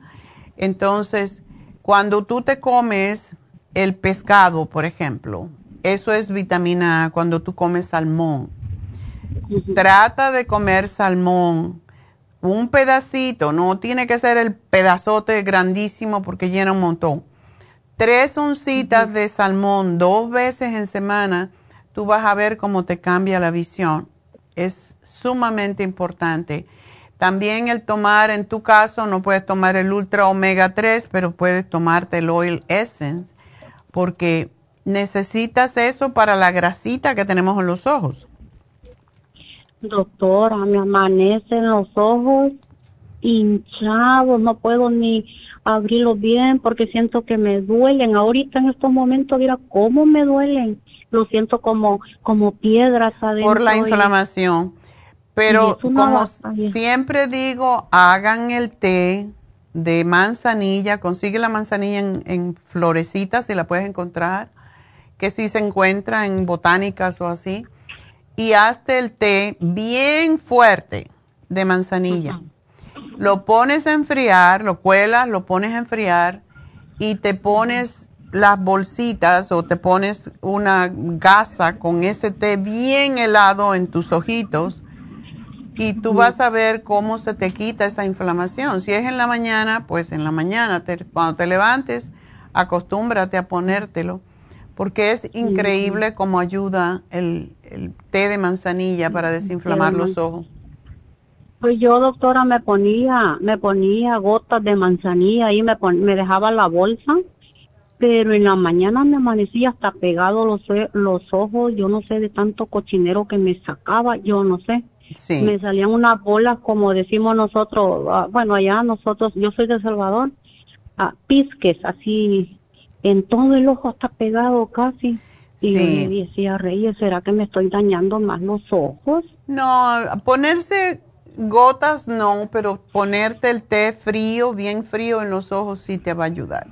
Entonces, cuando tú te comes el pescado, por ejemplo, eso es vitamina A cuando tú comes salmón. Trata de comer salmón un pedacito, no tiene que ser el pedazote grandísimo porque llena un montón. Tres oncitas de salmón dos veces en semana, tú vas a ver cómo te cambia la visión. Es sumamente importante. También el tomar, en tu caso, no puedes tomar el Ultra Omega 3, pero puedes tomarte el Oil Essence, porque necesitas eso para la grasita que tenemos en los ojos. Doctora, me amanecen los ojos hinchados, no puedo ni abrirlos bien porque siento que me duelen. Ahorita en estos momentos, mira cómo me duelen. Lo siento como, como piedras adentro. Por la inflamación. Pero como siempre digo, hagan el té de manzanilla, consigue la manzanilla en, en florecitas si la puedes encontrar, que si se encuentra en botánicas o así y hazte el té bien fuerte de manzanilla. Lo pones a enfriar, lo cuelas, lo pones a enfriar y te pones las bolsitas o te pones una gasa con ese té bien helado en tus ojitos y tú vas a ver cómo se te quita esa inflamación. Si es en la mañana, pues en la mañana, cuando te levantes, acostúmbrate a ponértelo, porque es increíble cómo ayuda el, el té de manzanilla para desinflamar los ojos. Pues yo, doctora, me ponía, me ponía gotas de manzanilla y me, me dejaba la bolsa, pero en la mañana me amanecía hasta pegado los, los ojos, yo no sé de tanto cochinero que me sacaba, yo no sé. Me salían unas bolas, como decimos nosotros, ah, bueno, allá nosotros, yo soy de Salvador, a pisques, así, en todo el ojo está pegado casi. Y yo me decía, Reyes, ¿será que me estoy dañando más los ojos? No, ponerse gotas no, pero ponerte el té frío, bien frío en los ojos sí te va a ayudar.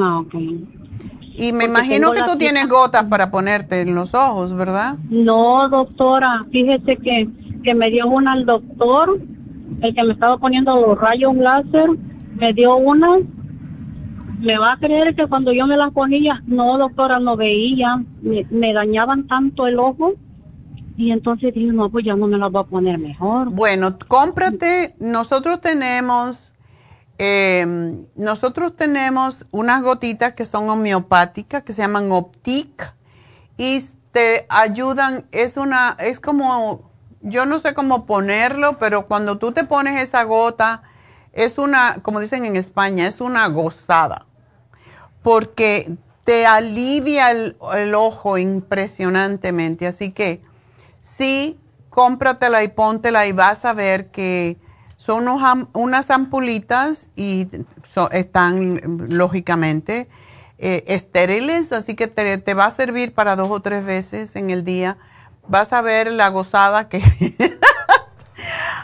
Ah, ok. Y me imagino que tú tienes gotas para ponerte en los ojos, ¿verdad? No, doctora, fíjese que, que me dio una al doctor, el que me estaba poniendo los rayos láser, me dio una. ¿Me va a creer que cuando yo me las ponía, no, doctora, no veía, me, dañaban tanto el ojo? Y entonces dije, no, pues ya no me las voy a poner mejor. Bueno, cómprate, nosotros tenemos, eh, nosotros tenemos unas gotitas que son homeopáticas, que se llaman Optic, y te ayudan, es una, es como, yo no sé cómo ponerlo, pero cuando tú te pones esa gota, es una, como dicen en España, es una gozada, porque te alivia el, ojo impresionantemente. Así que sí, cómpratela y póntela y vas a ver que son unas ampulitas y están lógicamente eh, estériles, así que te, te, va a servir para dos o tres veces en el día. Vas a ver la gozada que... *laughs*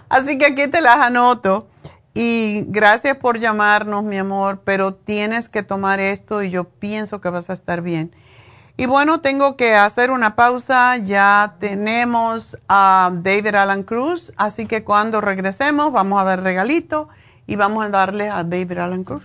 así que aquí te las anoto. Y gracias por llamarnos, mi amor, pero tienes que tomar esto y yo pienso que vas a estar bien. Y bueno, tengo que hacer una pausa. Ya tenemos a David Alan Cruz, así que cuando regresemos vamos a dar regalito y vamos a darle a David Alan Cruz.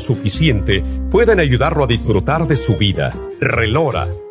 suficiente pueden ayudarlo a disfrutar de su vida. Relora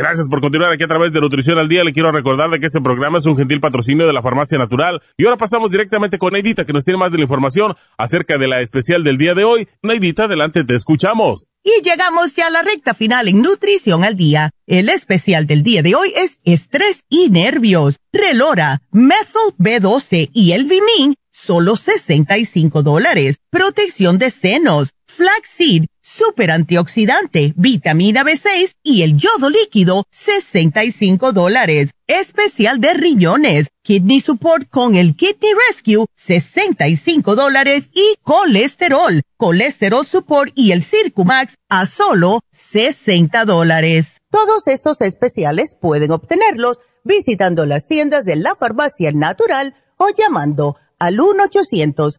Gracias por continuar aquí a través de Nutrición al Día. Le quiero recordar de que este programa es un gentil patrocinio de la Farmacia Natural. Y ahora pasamos directamente con Neidita, que nos tiene más de la información acerca de la especial del día de hoy. Neidita, adelante, te escuchamos. Y llegamos ya a la recta final en Nutrición al Día. El especial del día de hoy es estrés y nervios. Relora, Methyl B12 y el Vimin, solo 65 dólares. Protección de senos, flaxseed, super antioxidante, vitamina B6 y el yodo líquido, 65 dólares. Especial de riñones, kidney support con el kidney rescue, 65 dólares y colesterol, colesterol support y el Circumax a solo 60 dólares. Todos estos especiales pueden obtenerlos visitando las tiendas de la farmacia natural o llamando al 1 800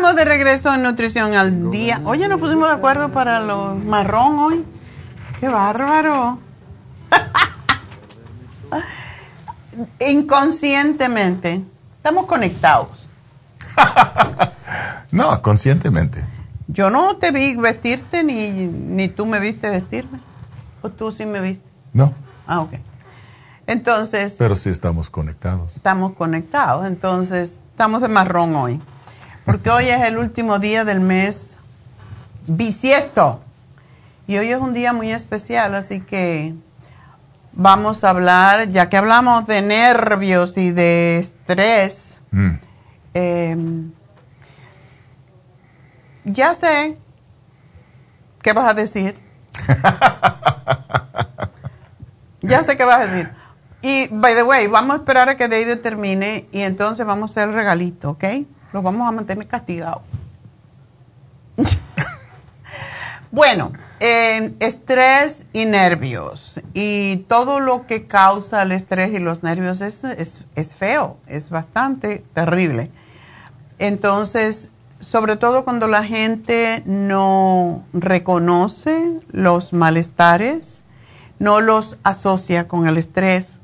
Estamos de regreso en Nutrición al Día. Oye, nos pusimos de acuerdo para los marrón hoy. ¡Qué bárbaro! *laughs* Inconscientemente, estamos conectados. *laughs* no, conscientemente. Yo no te vi vestirte ni, ni tú me viste vestirme. ¿O tú sí me viste? No. Ah, ok. Entonces. Pero sí estamos conectados. Estamos conectados. Entonces, estamos de marrón hoy porque hoy es el último día del mes bisiesto. Y hoy es un día muy especial, así que vamos a hablar, ya que hablamos de nervios y de estrés, mm. em, ya sé qué vas a decir. *laughs* ya sé qué vas a decir. Y, by the way, vamos a esperar a que David termine y entonces vamos a hacer el regalito, ¿ok? Los vamos a mantener castigados. *laughs* bueno, estrés y nervios. Y todo lo que causa el estrés y los nervios es, es feo, es bastante terrible. Entonces, sobre todo cuando la gente no reconoce los malestares, no los asocia con el estrés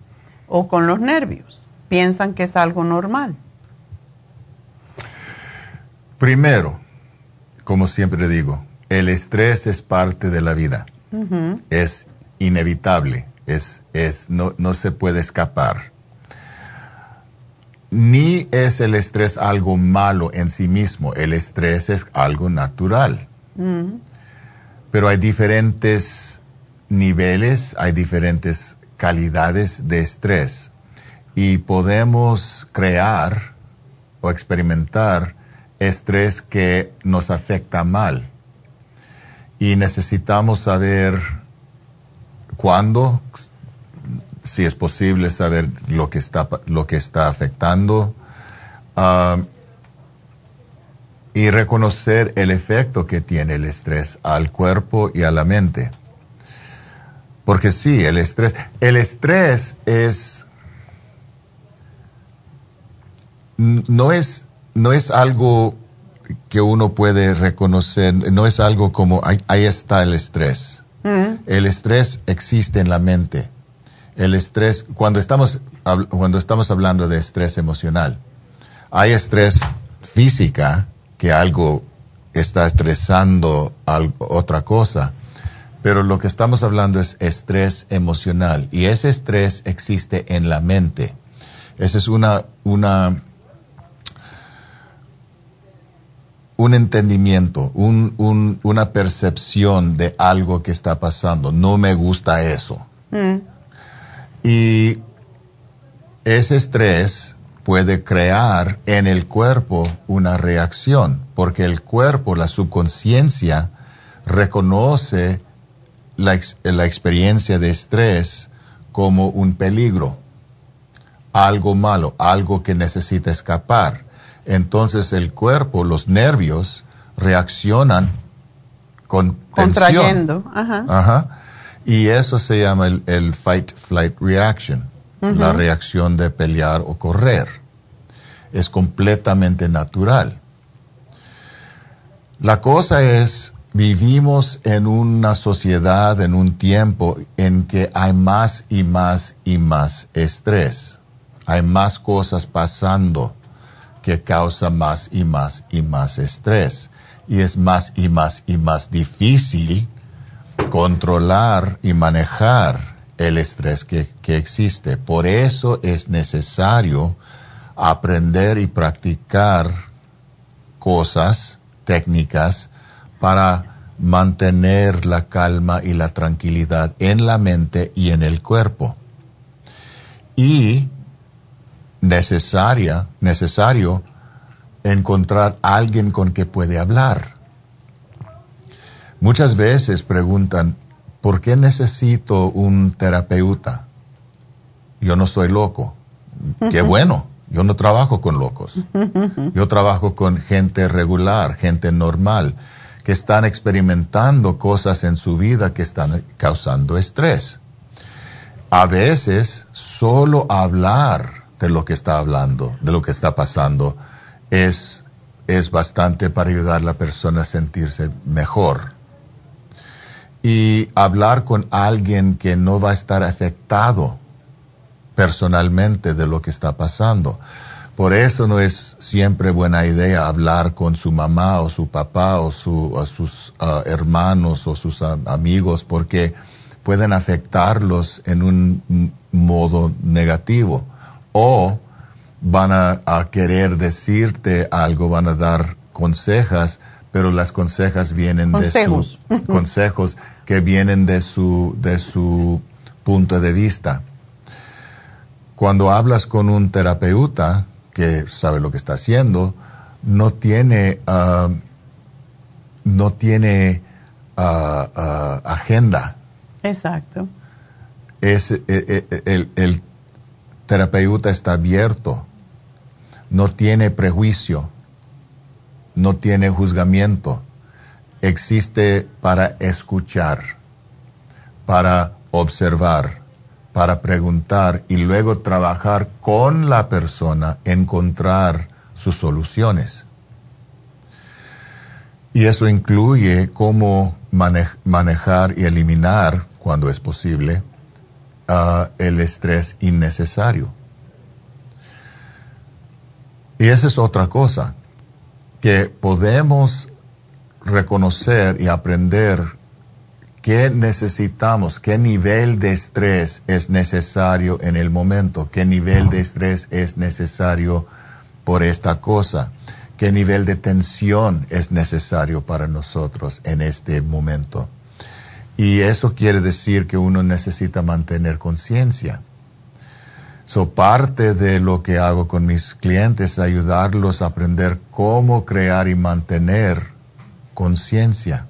o con los nervios, piensan que es algo normal. Primero, como siempre digo, el estrés es parte de la vida. Es inevitable, es, es, no, no se puede escapar. Ni es el estrés algo malo en sí mismo, el estrés es algo natural. Pero hay diferentes niveles, hay diferentes calidades de estrés y podemos crear o experimentar estrés que nos afecta mal. Y necesitamos saber cuándo, si es posible saber lo que está, lo que está afectando, ah, y reconocer el efecto que tiene el estrés al cuerpo y a la mente. Porque sí, el estrés, el estrés es, no es no es algo que uno puede reconocer, no es algo como ahí, está el estrés. El estrés existe en la mente El estrés, cuando estamos, cuando estamos hablando de estrés emocional, hay estrés física, que algo está estresando otra cosa, pero lo que estamos hablando es estrés emocional y ese estrés existe en la mente. Esa es una, una, un entendimiento, un, una percepción de algo que está pasando. No me gusta eso. Mm. Y ese estrés puede crear en el cuerpo una reacción, porque el cuerpo, la subconsciencia, reconoce la, la experiencia de estrés como un peligro, algo malo, algo que necesita escapar. Entonces el cuerpo, los nervios, reaccionan con Contrayendo. Ajá. Ajá. Y eso se llama el, fight-flight reaction, la reacción de pelear o correr. Es completamente natural. La cosa es Vivimos en una sociedad, en un tiempo en que hay más y más y más estrés. Hay más cosas pasando que causa más y más y más estrés. Y es más y más y más difícil controlar y manejar el estrés que, que existe. Por eso es necesario aprender y practicar cosas, técnicas, para mantener la calma y la tranquilidad en la mente y en el cuerpo. Y necesaria, necesario encontrar alguien con que puede hablar. Muchas veces preguntan, ¿por qué necesito un terapeuta? Yo no estoy loco. Qué bueno, yo no trabajo con locos. Yo trabajo con gente regular, gente normal que están experimentando cosas en su vida que están causando estrés. A veces solo hablar de lo que está hablando, de lo que está pasando, es, es bastante para ayudar a la persona a sentirse mejor. Y hablar con alguien que no va a estar afectado personalmente de lo que está pasando. Por eso no es siempre buena idea hablar con su mamá o su papá o su, sus ah, hermanos o sus amigos porque pueden afectarlos en un modo negativo o van a, querer decirte algo, van a dar consejas, pero las consejas vienen de sus *laughs* consejos que vienen de su, de su punto de vista. Cuando hablas con un terapeuta, que sabe lo que está haciendo, no tiene, ah, no tiene ah, ah, agenda. Exacto. Es, eh, eh, el, el, terapeuta está abierto, no tiene prejuicio, no tiene juzgamiento, existe para escuchar, para observar para preguntar y luego trabajar con la persona, encontrar sus soluciones. Y eso incluye cómo manejar y eliminar, cuando es posible, el estrés innecesario. Y esa es otra cosa, que podemos reconocer y aprender ¿Qué necesitamos? ¿Qué nivel de estrés es necesario en el momento? ¿Qué nivel de estrés es necesario por esta cosa? ¿Qué nivel de tensión es necesario para nosotros en este momento? Y eso quiere decir que uno necesita mantener conciencia. So, parte de lo que hago con mis clientes es ayudarlos a aprender cómo crear y mantener conciencia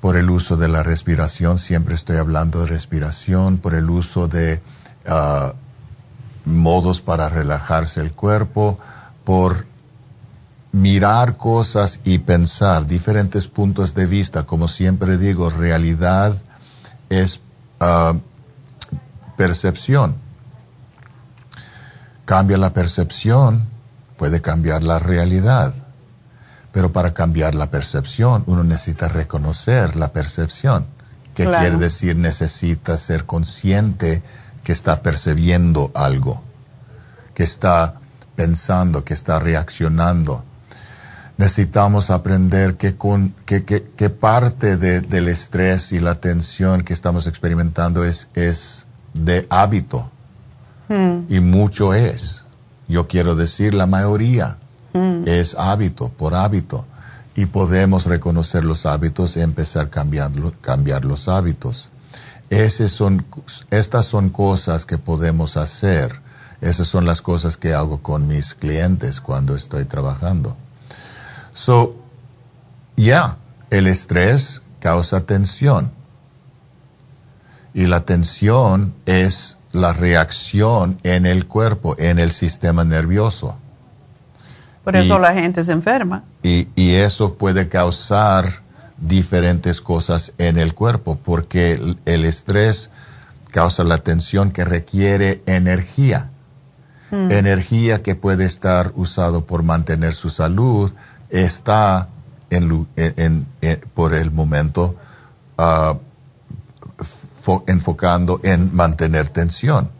por el uso de la respiración, siempre estoy hablando de respiración, por el uso de ah, modos para relajarse el cuerpo, por mirar cosas y pensar diferentes puntos de vista. Como siempre digo, realidad es ah, percepción. Cambia la percepción, puede cambiar la realidad. Pero para cambiar la percepción, uno necesita reconocer la percepción. que quiere decir necesita ser consciente que está percibiendo algo, que está pensando, que está reaccionando. Necesitamos aprender que, con, que, que, parte del estrés y la tensión que estamos experimentando es, es de hábito. Hmm. Y mucho es. Yo quiero decir la mayoría. Hmm. Es hábito, por hábito. Y podemos reconocer los hábitos y empezar a cambiar, cambiar los hábitos. son, estas son cosas que podemos hacer esas son las cosas que hago con mis clientes cuando estoy trabajando. So, ya, el estrés causa tensión. Y la tensión es la reacción en el cuerpo, en el sistema nervioso. Por eso la gente se enferma. Y, y, eso puede causar diferentes cosas en el cuerpo, porque el estrés causa la tensión que requiere energía. Mm. energía que puede estar usado por mantener su salud está en, por el momento ah, enfocando en mantener tensión.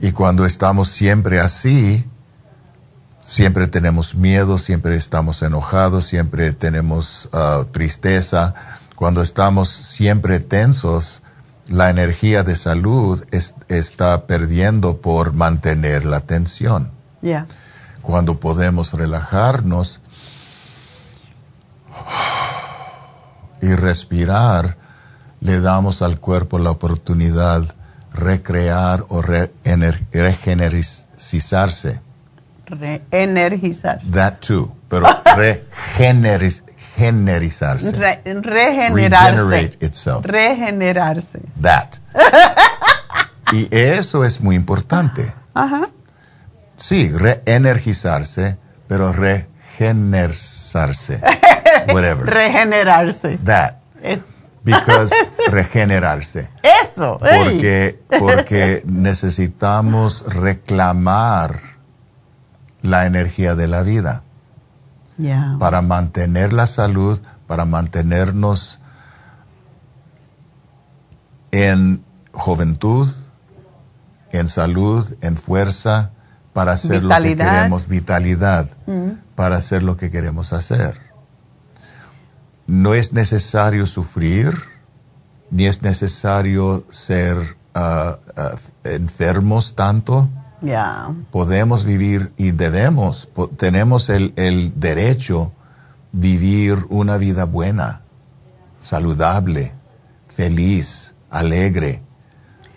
Y cuando estamos siempre así, siempre tenemos miedo, siempre estamos enojados, siempre tenemos ah, tristeza. Cuando estamos siempre tensos, la energía de salud está perdiendo por mantener la tensión. Cuando podemos relajarnos y respirar, le damos al cuerpo la oportunidad recrear o regenerizarse. Reenergizarse. That too, pero *laughs* regenerizarse generizarse. regenerarse. Regenerarse. That. *laughs* y eso es muy importante. Ajá. Sí, reenergizarse, pero regenerarse. *laughs* Whatever. Regenerarse. That. Because *laughs* regenerarse. Eso. Porque, *laughs* porque necesitamos reclamar la energía de la vida para mantener la salud, para mantenernos en juventud, en salud, en fuerza, para hacer lo que queremos, vitalidad, mm. para hacer lo que queremos hacer. No es necesario sufrir, ni es necesario ser ah, ah, enfermos tanto Podemos vivir y debemos, tenemos el, el derecho vivir una vida buena, saludable, feliz, alegre,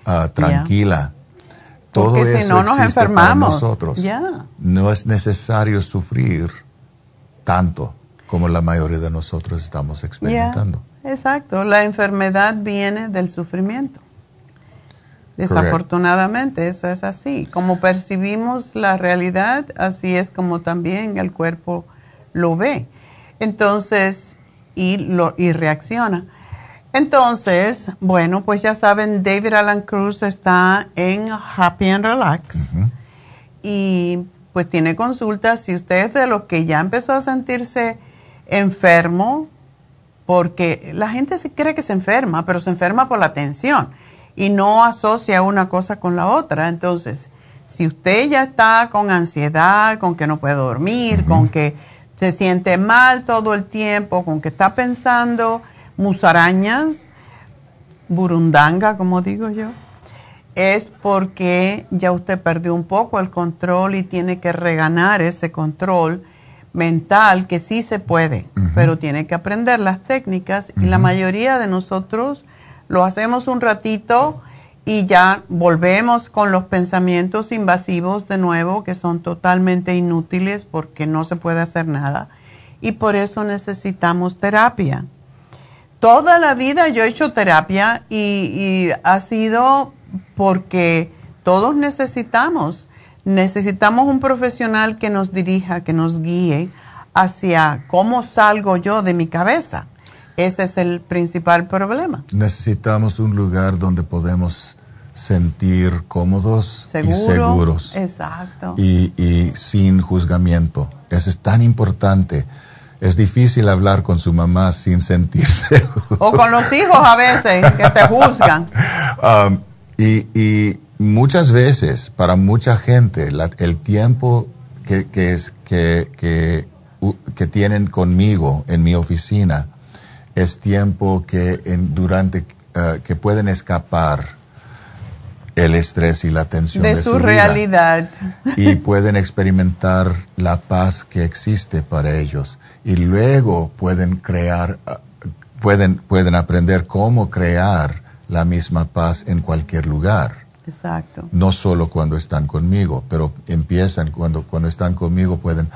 ah, tranquila. Todo eso si no nos enfermamos. nosotros. No es necesario sufrir tanto como la mayoría de nosotros estamos experimentando. Exacto, la enfermedad viene del sufrimiento. Desafortunadamente, eso es así. Como percibimos la realidad, así es como también el cuerpo lo ve. Entonces, y, lo, y reacciona. Entonces, bueno, pues ya saben, David Alan Cruz está en Happy and Relax. Y pues tiene consultas. Si usted es de los que ya empezó a sentirse enfermo, porque la gente se cree que se enferma, pero se enferma por la tensión y no asocia una cosa con la otra. Entonces, si usted ya está con ansiedad, con que no puede dormir, con que se siente mal todo el tiempo, con que está pensando musarañas, burundanga, como digo yo, es porque ya usted perdió un poco el control y tiene que reganar ese control mental, que sí se puede, pero tiene que aprender las técnicas y la mayoría de nosotros lo hacemos un ratito y ya volvemos con los pensamientos invasivos de nuevo, que son totalmente inútiles porque no se puede hacer nada. Y por eso necesitamos terapia. Toda la vida yo he hecho terapia y, ha sido porque todos necesitamos, necesitamos un profesional que nos dirija, que nos guíe hacia cómo salgo yo de mi cabeza ese es el principal problema. Necesitamos un lugar donde podemos sentir cómodos y seguros. Exacto. Y, sin juzgamiento. Eso es tan importante. Es difícil hablar con su mamá sin sentirse. *laughs* o con los hijos a veces que te juzgan. *laughs* Um, y, muchas veces, para mucha gente, el tiempo que, es, que, que, tienen conmigo en mi oficina es tiempo que en, durante uh, que pueden escapar el estrés y la tensión de, su, realidad y pueden experimentar la paz que existe para ellos y luego pueden crear uh, pueden pueden aprender cómo crear la misma paz en cualquier lugar. Exacto. No solo cuando están conmigo, pero empiezan cuando cuando están conmigo pueden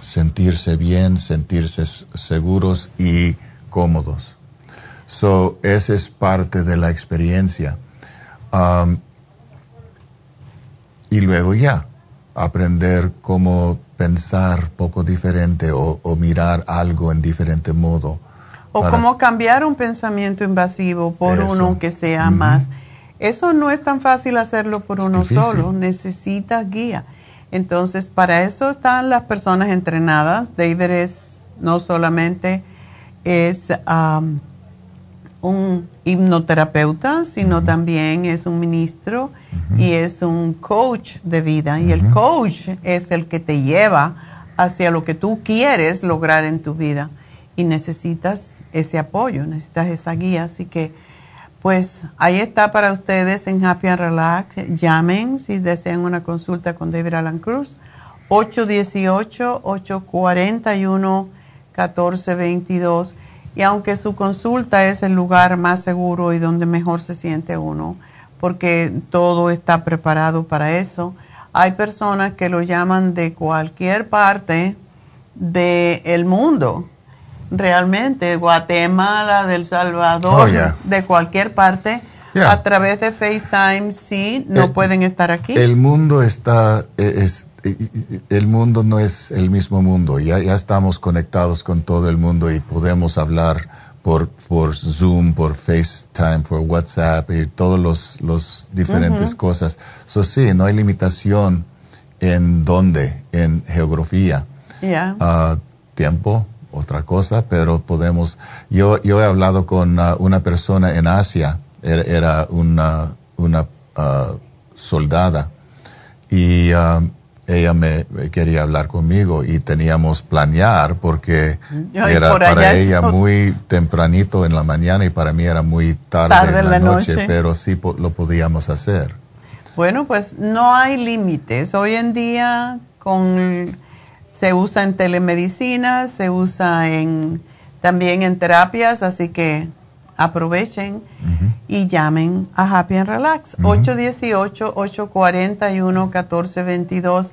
sentirse bien, sentirse seguros y cómodos. So, esa es parte de la experiencia. Um, y luego ya, aprender cómo pensar poco diferente o, mirar algo en diferente modo. O cómo cambiar un pensamiento invasivo por uno que sea más. Eso no es tan fácil hacerlo por uno solo, necesita guía. Entonces, para eso están las personas entrenadas. David es no solamente es um, un hipnoterapeuta, sino también es un ministro y es un coach de vida. Y el coach es el que te lleva hacia lo que tú quieres lograr en tu vida. Y necesitas ese apoyo, necesitas esa guía. Así que, pues ahí está para ustedes en Happy and Relax. Llamen si desean una consulta con David Alan Cruz. 818-841-1422 y aunque su consulta es el lugar más seguro y donde mejor se siente uno, porque todo está preparado para eso, hay personas que lo llaman de cualquier parte del mundo, realmente, Guatemala, del Salvador, oh, de cualquier parte. A través de FaceTime, sí, no eh, pueden estar aquí. El mundo está, eh, el mundo no es el mismo mundo. Ya, ya estamos conectados con todo el mundo y podemos hablar por, por Zoom, por FaceTime, por WhatsApp y todos los, los diferentes cosas. Eso sí, no hay limitación en dónde, en geografía. Yeah. tiempo, otra cosa, pero podemos. Yo, yo he hablado con uh, una persona en Asia, era, una, una uh, soldada, y um, ella me quería hablar conmigo y teníamos planear porque era para ella *laughs* muy tempranito en la mañana y para mí era muy tarde, en la, noche, pero sí lo podíamos hacer. Bueno, pues no hay límites. Hoy en día con se usa en telemedicina, se usa en también en terapias, así que aprovechen y llamen a Happy and Relax, 818-841-1422.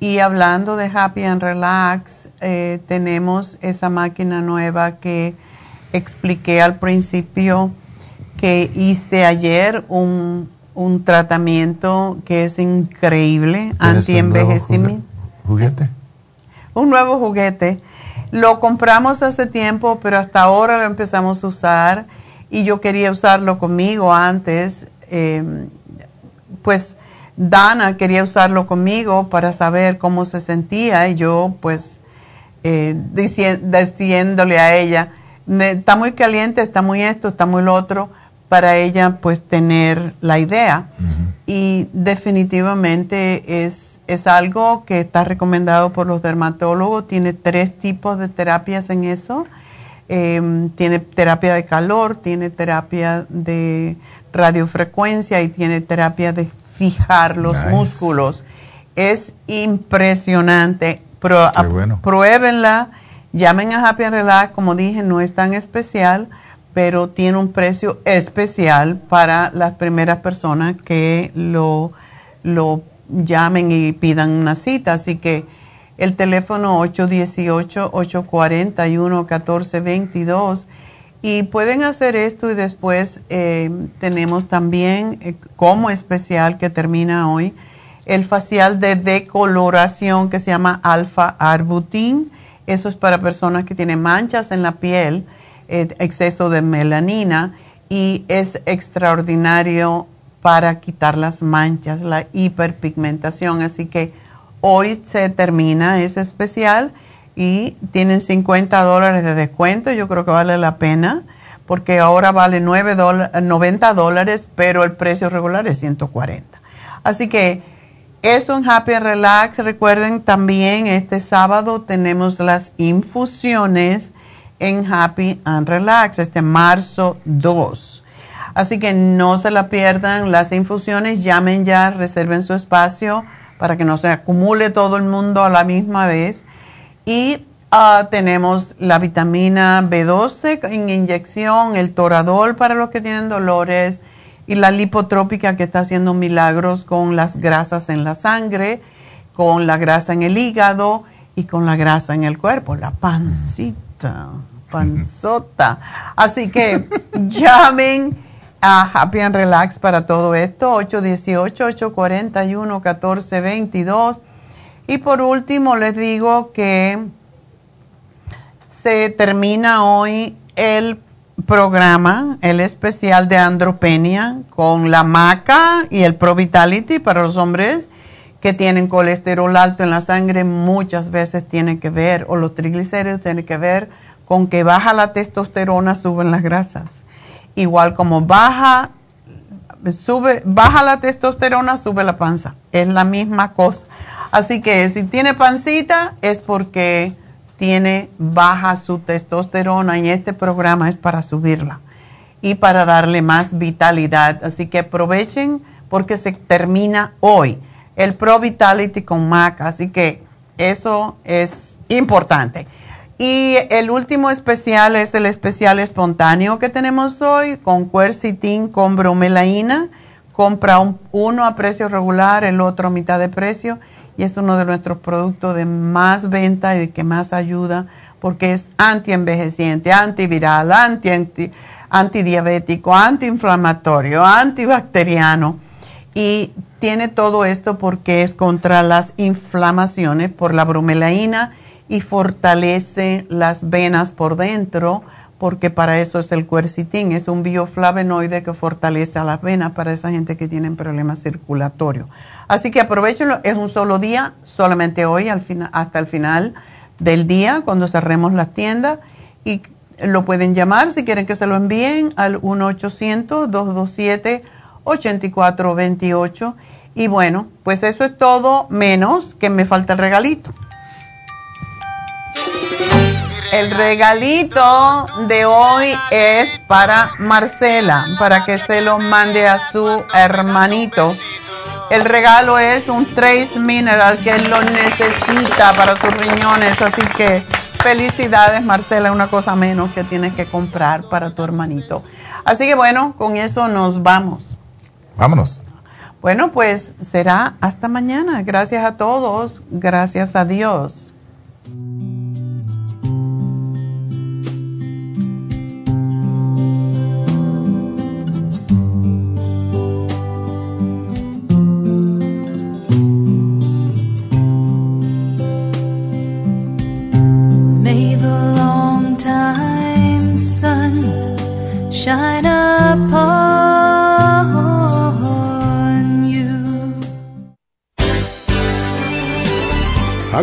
Y hablando de Happy and Relax, eh, tenemos esa máquina nueva que expliqué al principio que hice ayer un, un tratamiento que es increíble, anti-envejecimiento. ¿Juguete? Un nuevo juguete. Lo compramos hace tiempo, pero hasta ahora lo empezamos a usar y yo quería usarlo conmigo antes. Em, pues Dana quería usarlo conmigo para saber cómo se sentía y yo pues eh, diciéndole a ella, está muy caliente, está muy esto, está muy lo otro, para ella pues tener la idea. Y definitivamente es, es algo que está recomendado por los dermatólogos, tiene tres tipos de terapias en eso Em, tiene terapia de calor, tiene terapia de radiofrecuencia y tiene terapia de fijar los músculos. Es impresionante. Pruébenla, llamen a Happy and Relax, como dije, no es tan especial, pero tiene un precio especial para las primeras personas que lo, lo llamen y pidan una cita. Así que el teléfono 818-841-1422. Y pueden hacer esto y después eh, tenemos también eh, como especial que termina hoy el facial de decoloración que se llama alfa arbutin. Eso es para personas que tienen manchas en la piel, eh, exceso de melanina y es extraordinario para quitar las manchas, la hiperpigmentación. Así que Hoy se termina ese especial y tienen 50 dólares de descuento. Yo creo que vale la pena porque ahora vale 9 90 dólares, pero el precio regular es 140. Así que eso en Happy Relax. Recuerden también este sábado tenemos las infusiones en Happy and Relax, este marzo 2. Así que no se la pierdan las infusiones, llamen ya, reserven su espacio para que no se acumule todo el mundo a la misma vez. Y Ah, tenemos la vitamina B12 en inyección, el toradol para los que tienen dolores y la lipotrópica que está haciendo milagros con las grasas en la sangre, con la grasa en el hígado y con la grasa en el cuerpo, la pancita, panzota. Así que *laughs* llamen a Happy and Relax para todo esto, 818-841-1422. Y por último les digo que se termina hoy el programa, el especial de andropenia con la maca y el Pro Vitality para los hombres que tienen colesterol alto en la sangre muchas veces tiene que ver, o los triglicéridos tienen que ver con que baja la testosterona, suben las grasas. Igual como baja, sube, baja la testosterona, sube la panza. Es la misma cosa. Así que si tiene pancita es porque tiene baja su testosterona y este programa es para subirla y para darle más vitalidad. Así que aprovechen porque se termina hoy el Pro Vitality con MAC, así que eso es importante. Y el último especial es el especial espontáneo que tenemos hoy con quercitin con bromelaína. Compra uno a precio regular, el otro a mitad de precio y es uno de nuestros productos de más venta y de que más ayuda porque es antienvejeciente, antiviral, anti, anti, antidiabético, antiinflamatorio, antibacteriano y tiene todo esto porque es contra las inflamaciones por la bromelaína y fortalece las venas por dentro porque para eso es el cuercitín, es un bioflavonoide que fortalece a las venas para esa gente que tiene problemas circulatorios. Así que aprovechenlo, es un solo día, solamente hoy hasta el final del día, cuando cerremos las tiendas. Y lo pueden llamar si quieren que se lo envíen al 1-800-227-8428. Y bueno, pues eso es todo, menos que me falta el regalito. El regalito de hoy es para Marcela, para que se lo mande a su hermanito el regalo es un Trace Mineral que él lo necesita para sus riñones. Así que felicidades, Marcela, una cosa menos que tienes que comprar para tu hermanito. Así que bueno, con eso nos vamos. Vámonos. Bueno, pues será hasta mañana. Gracias a todos. Gracias a Dios.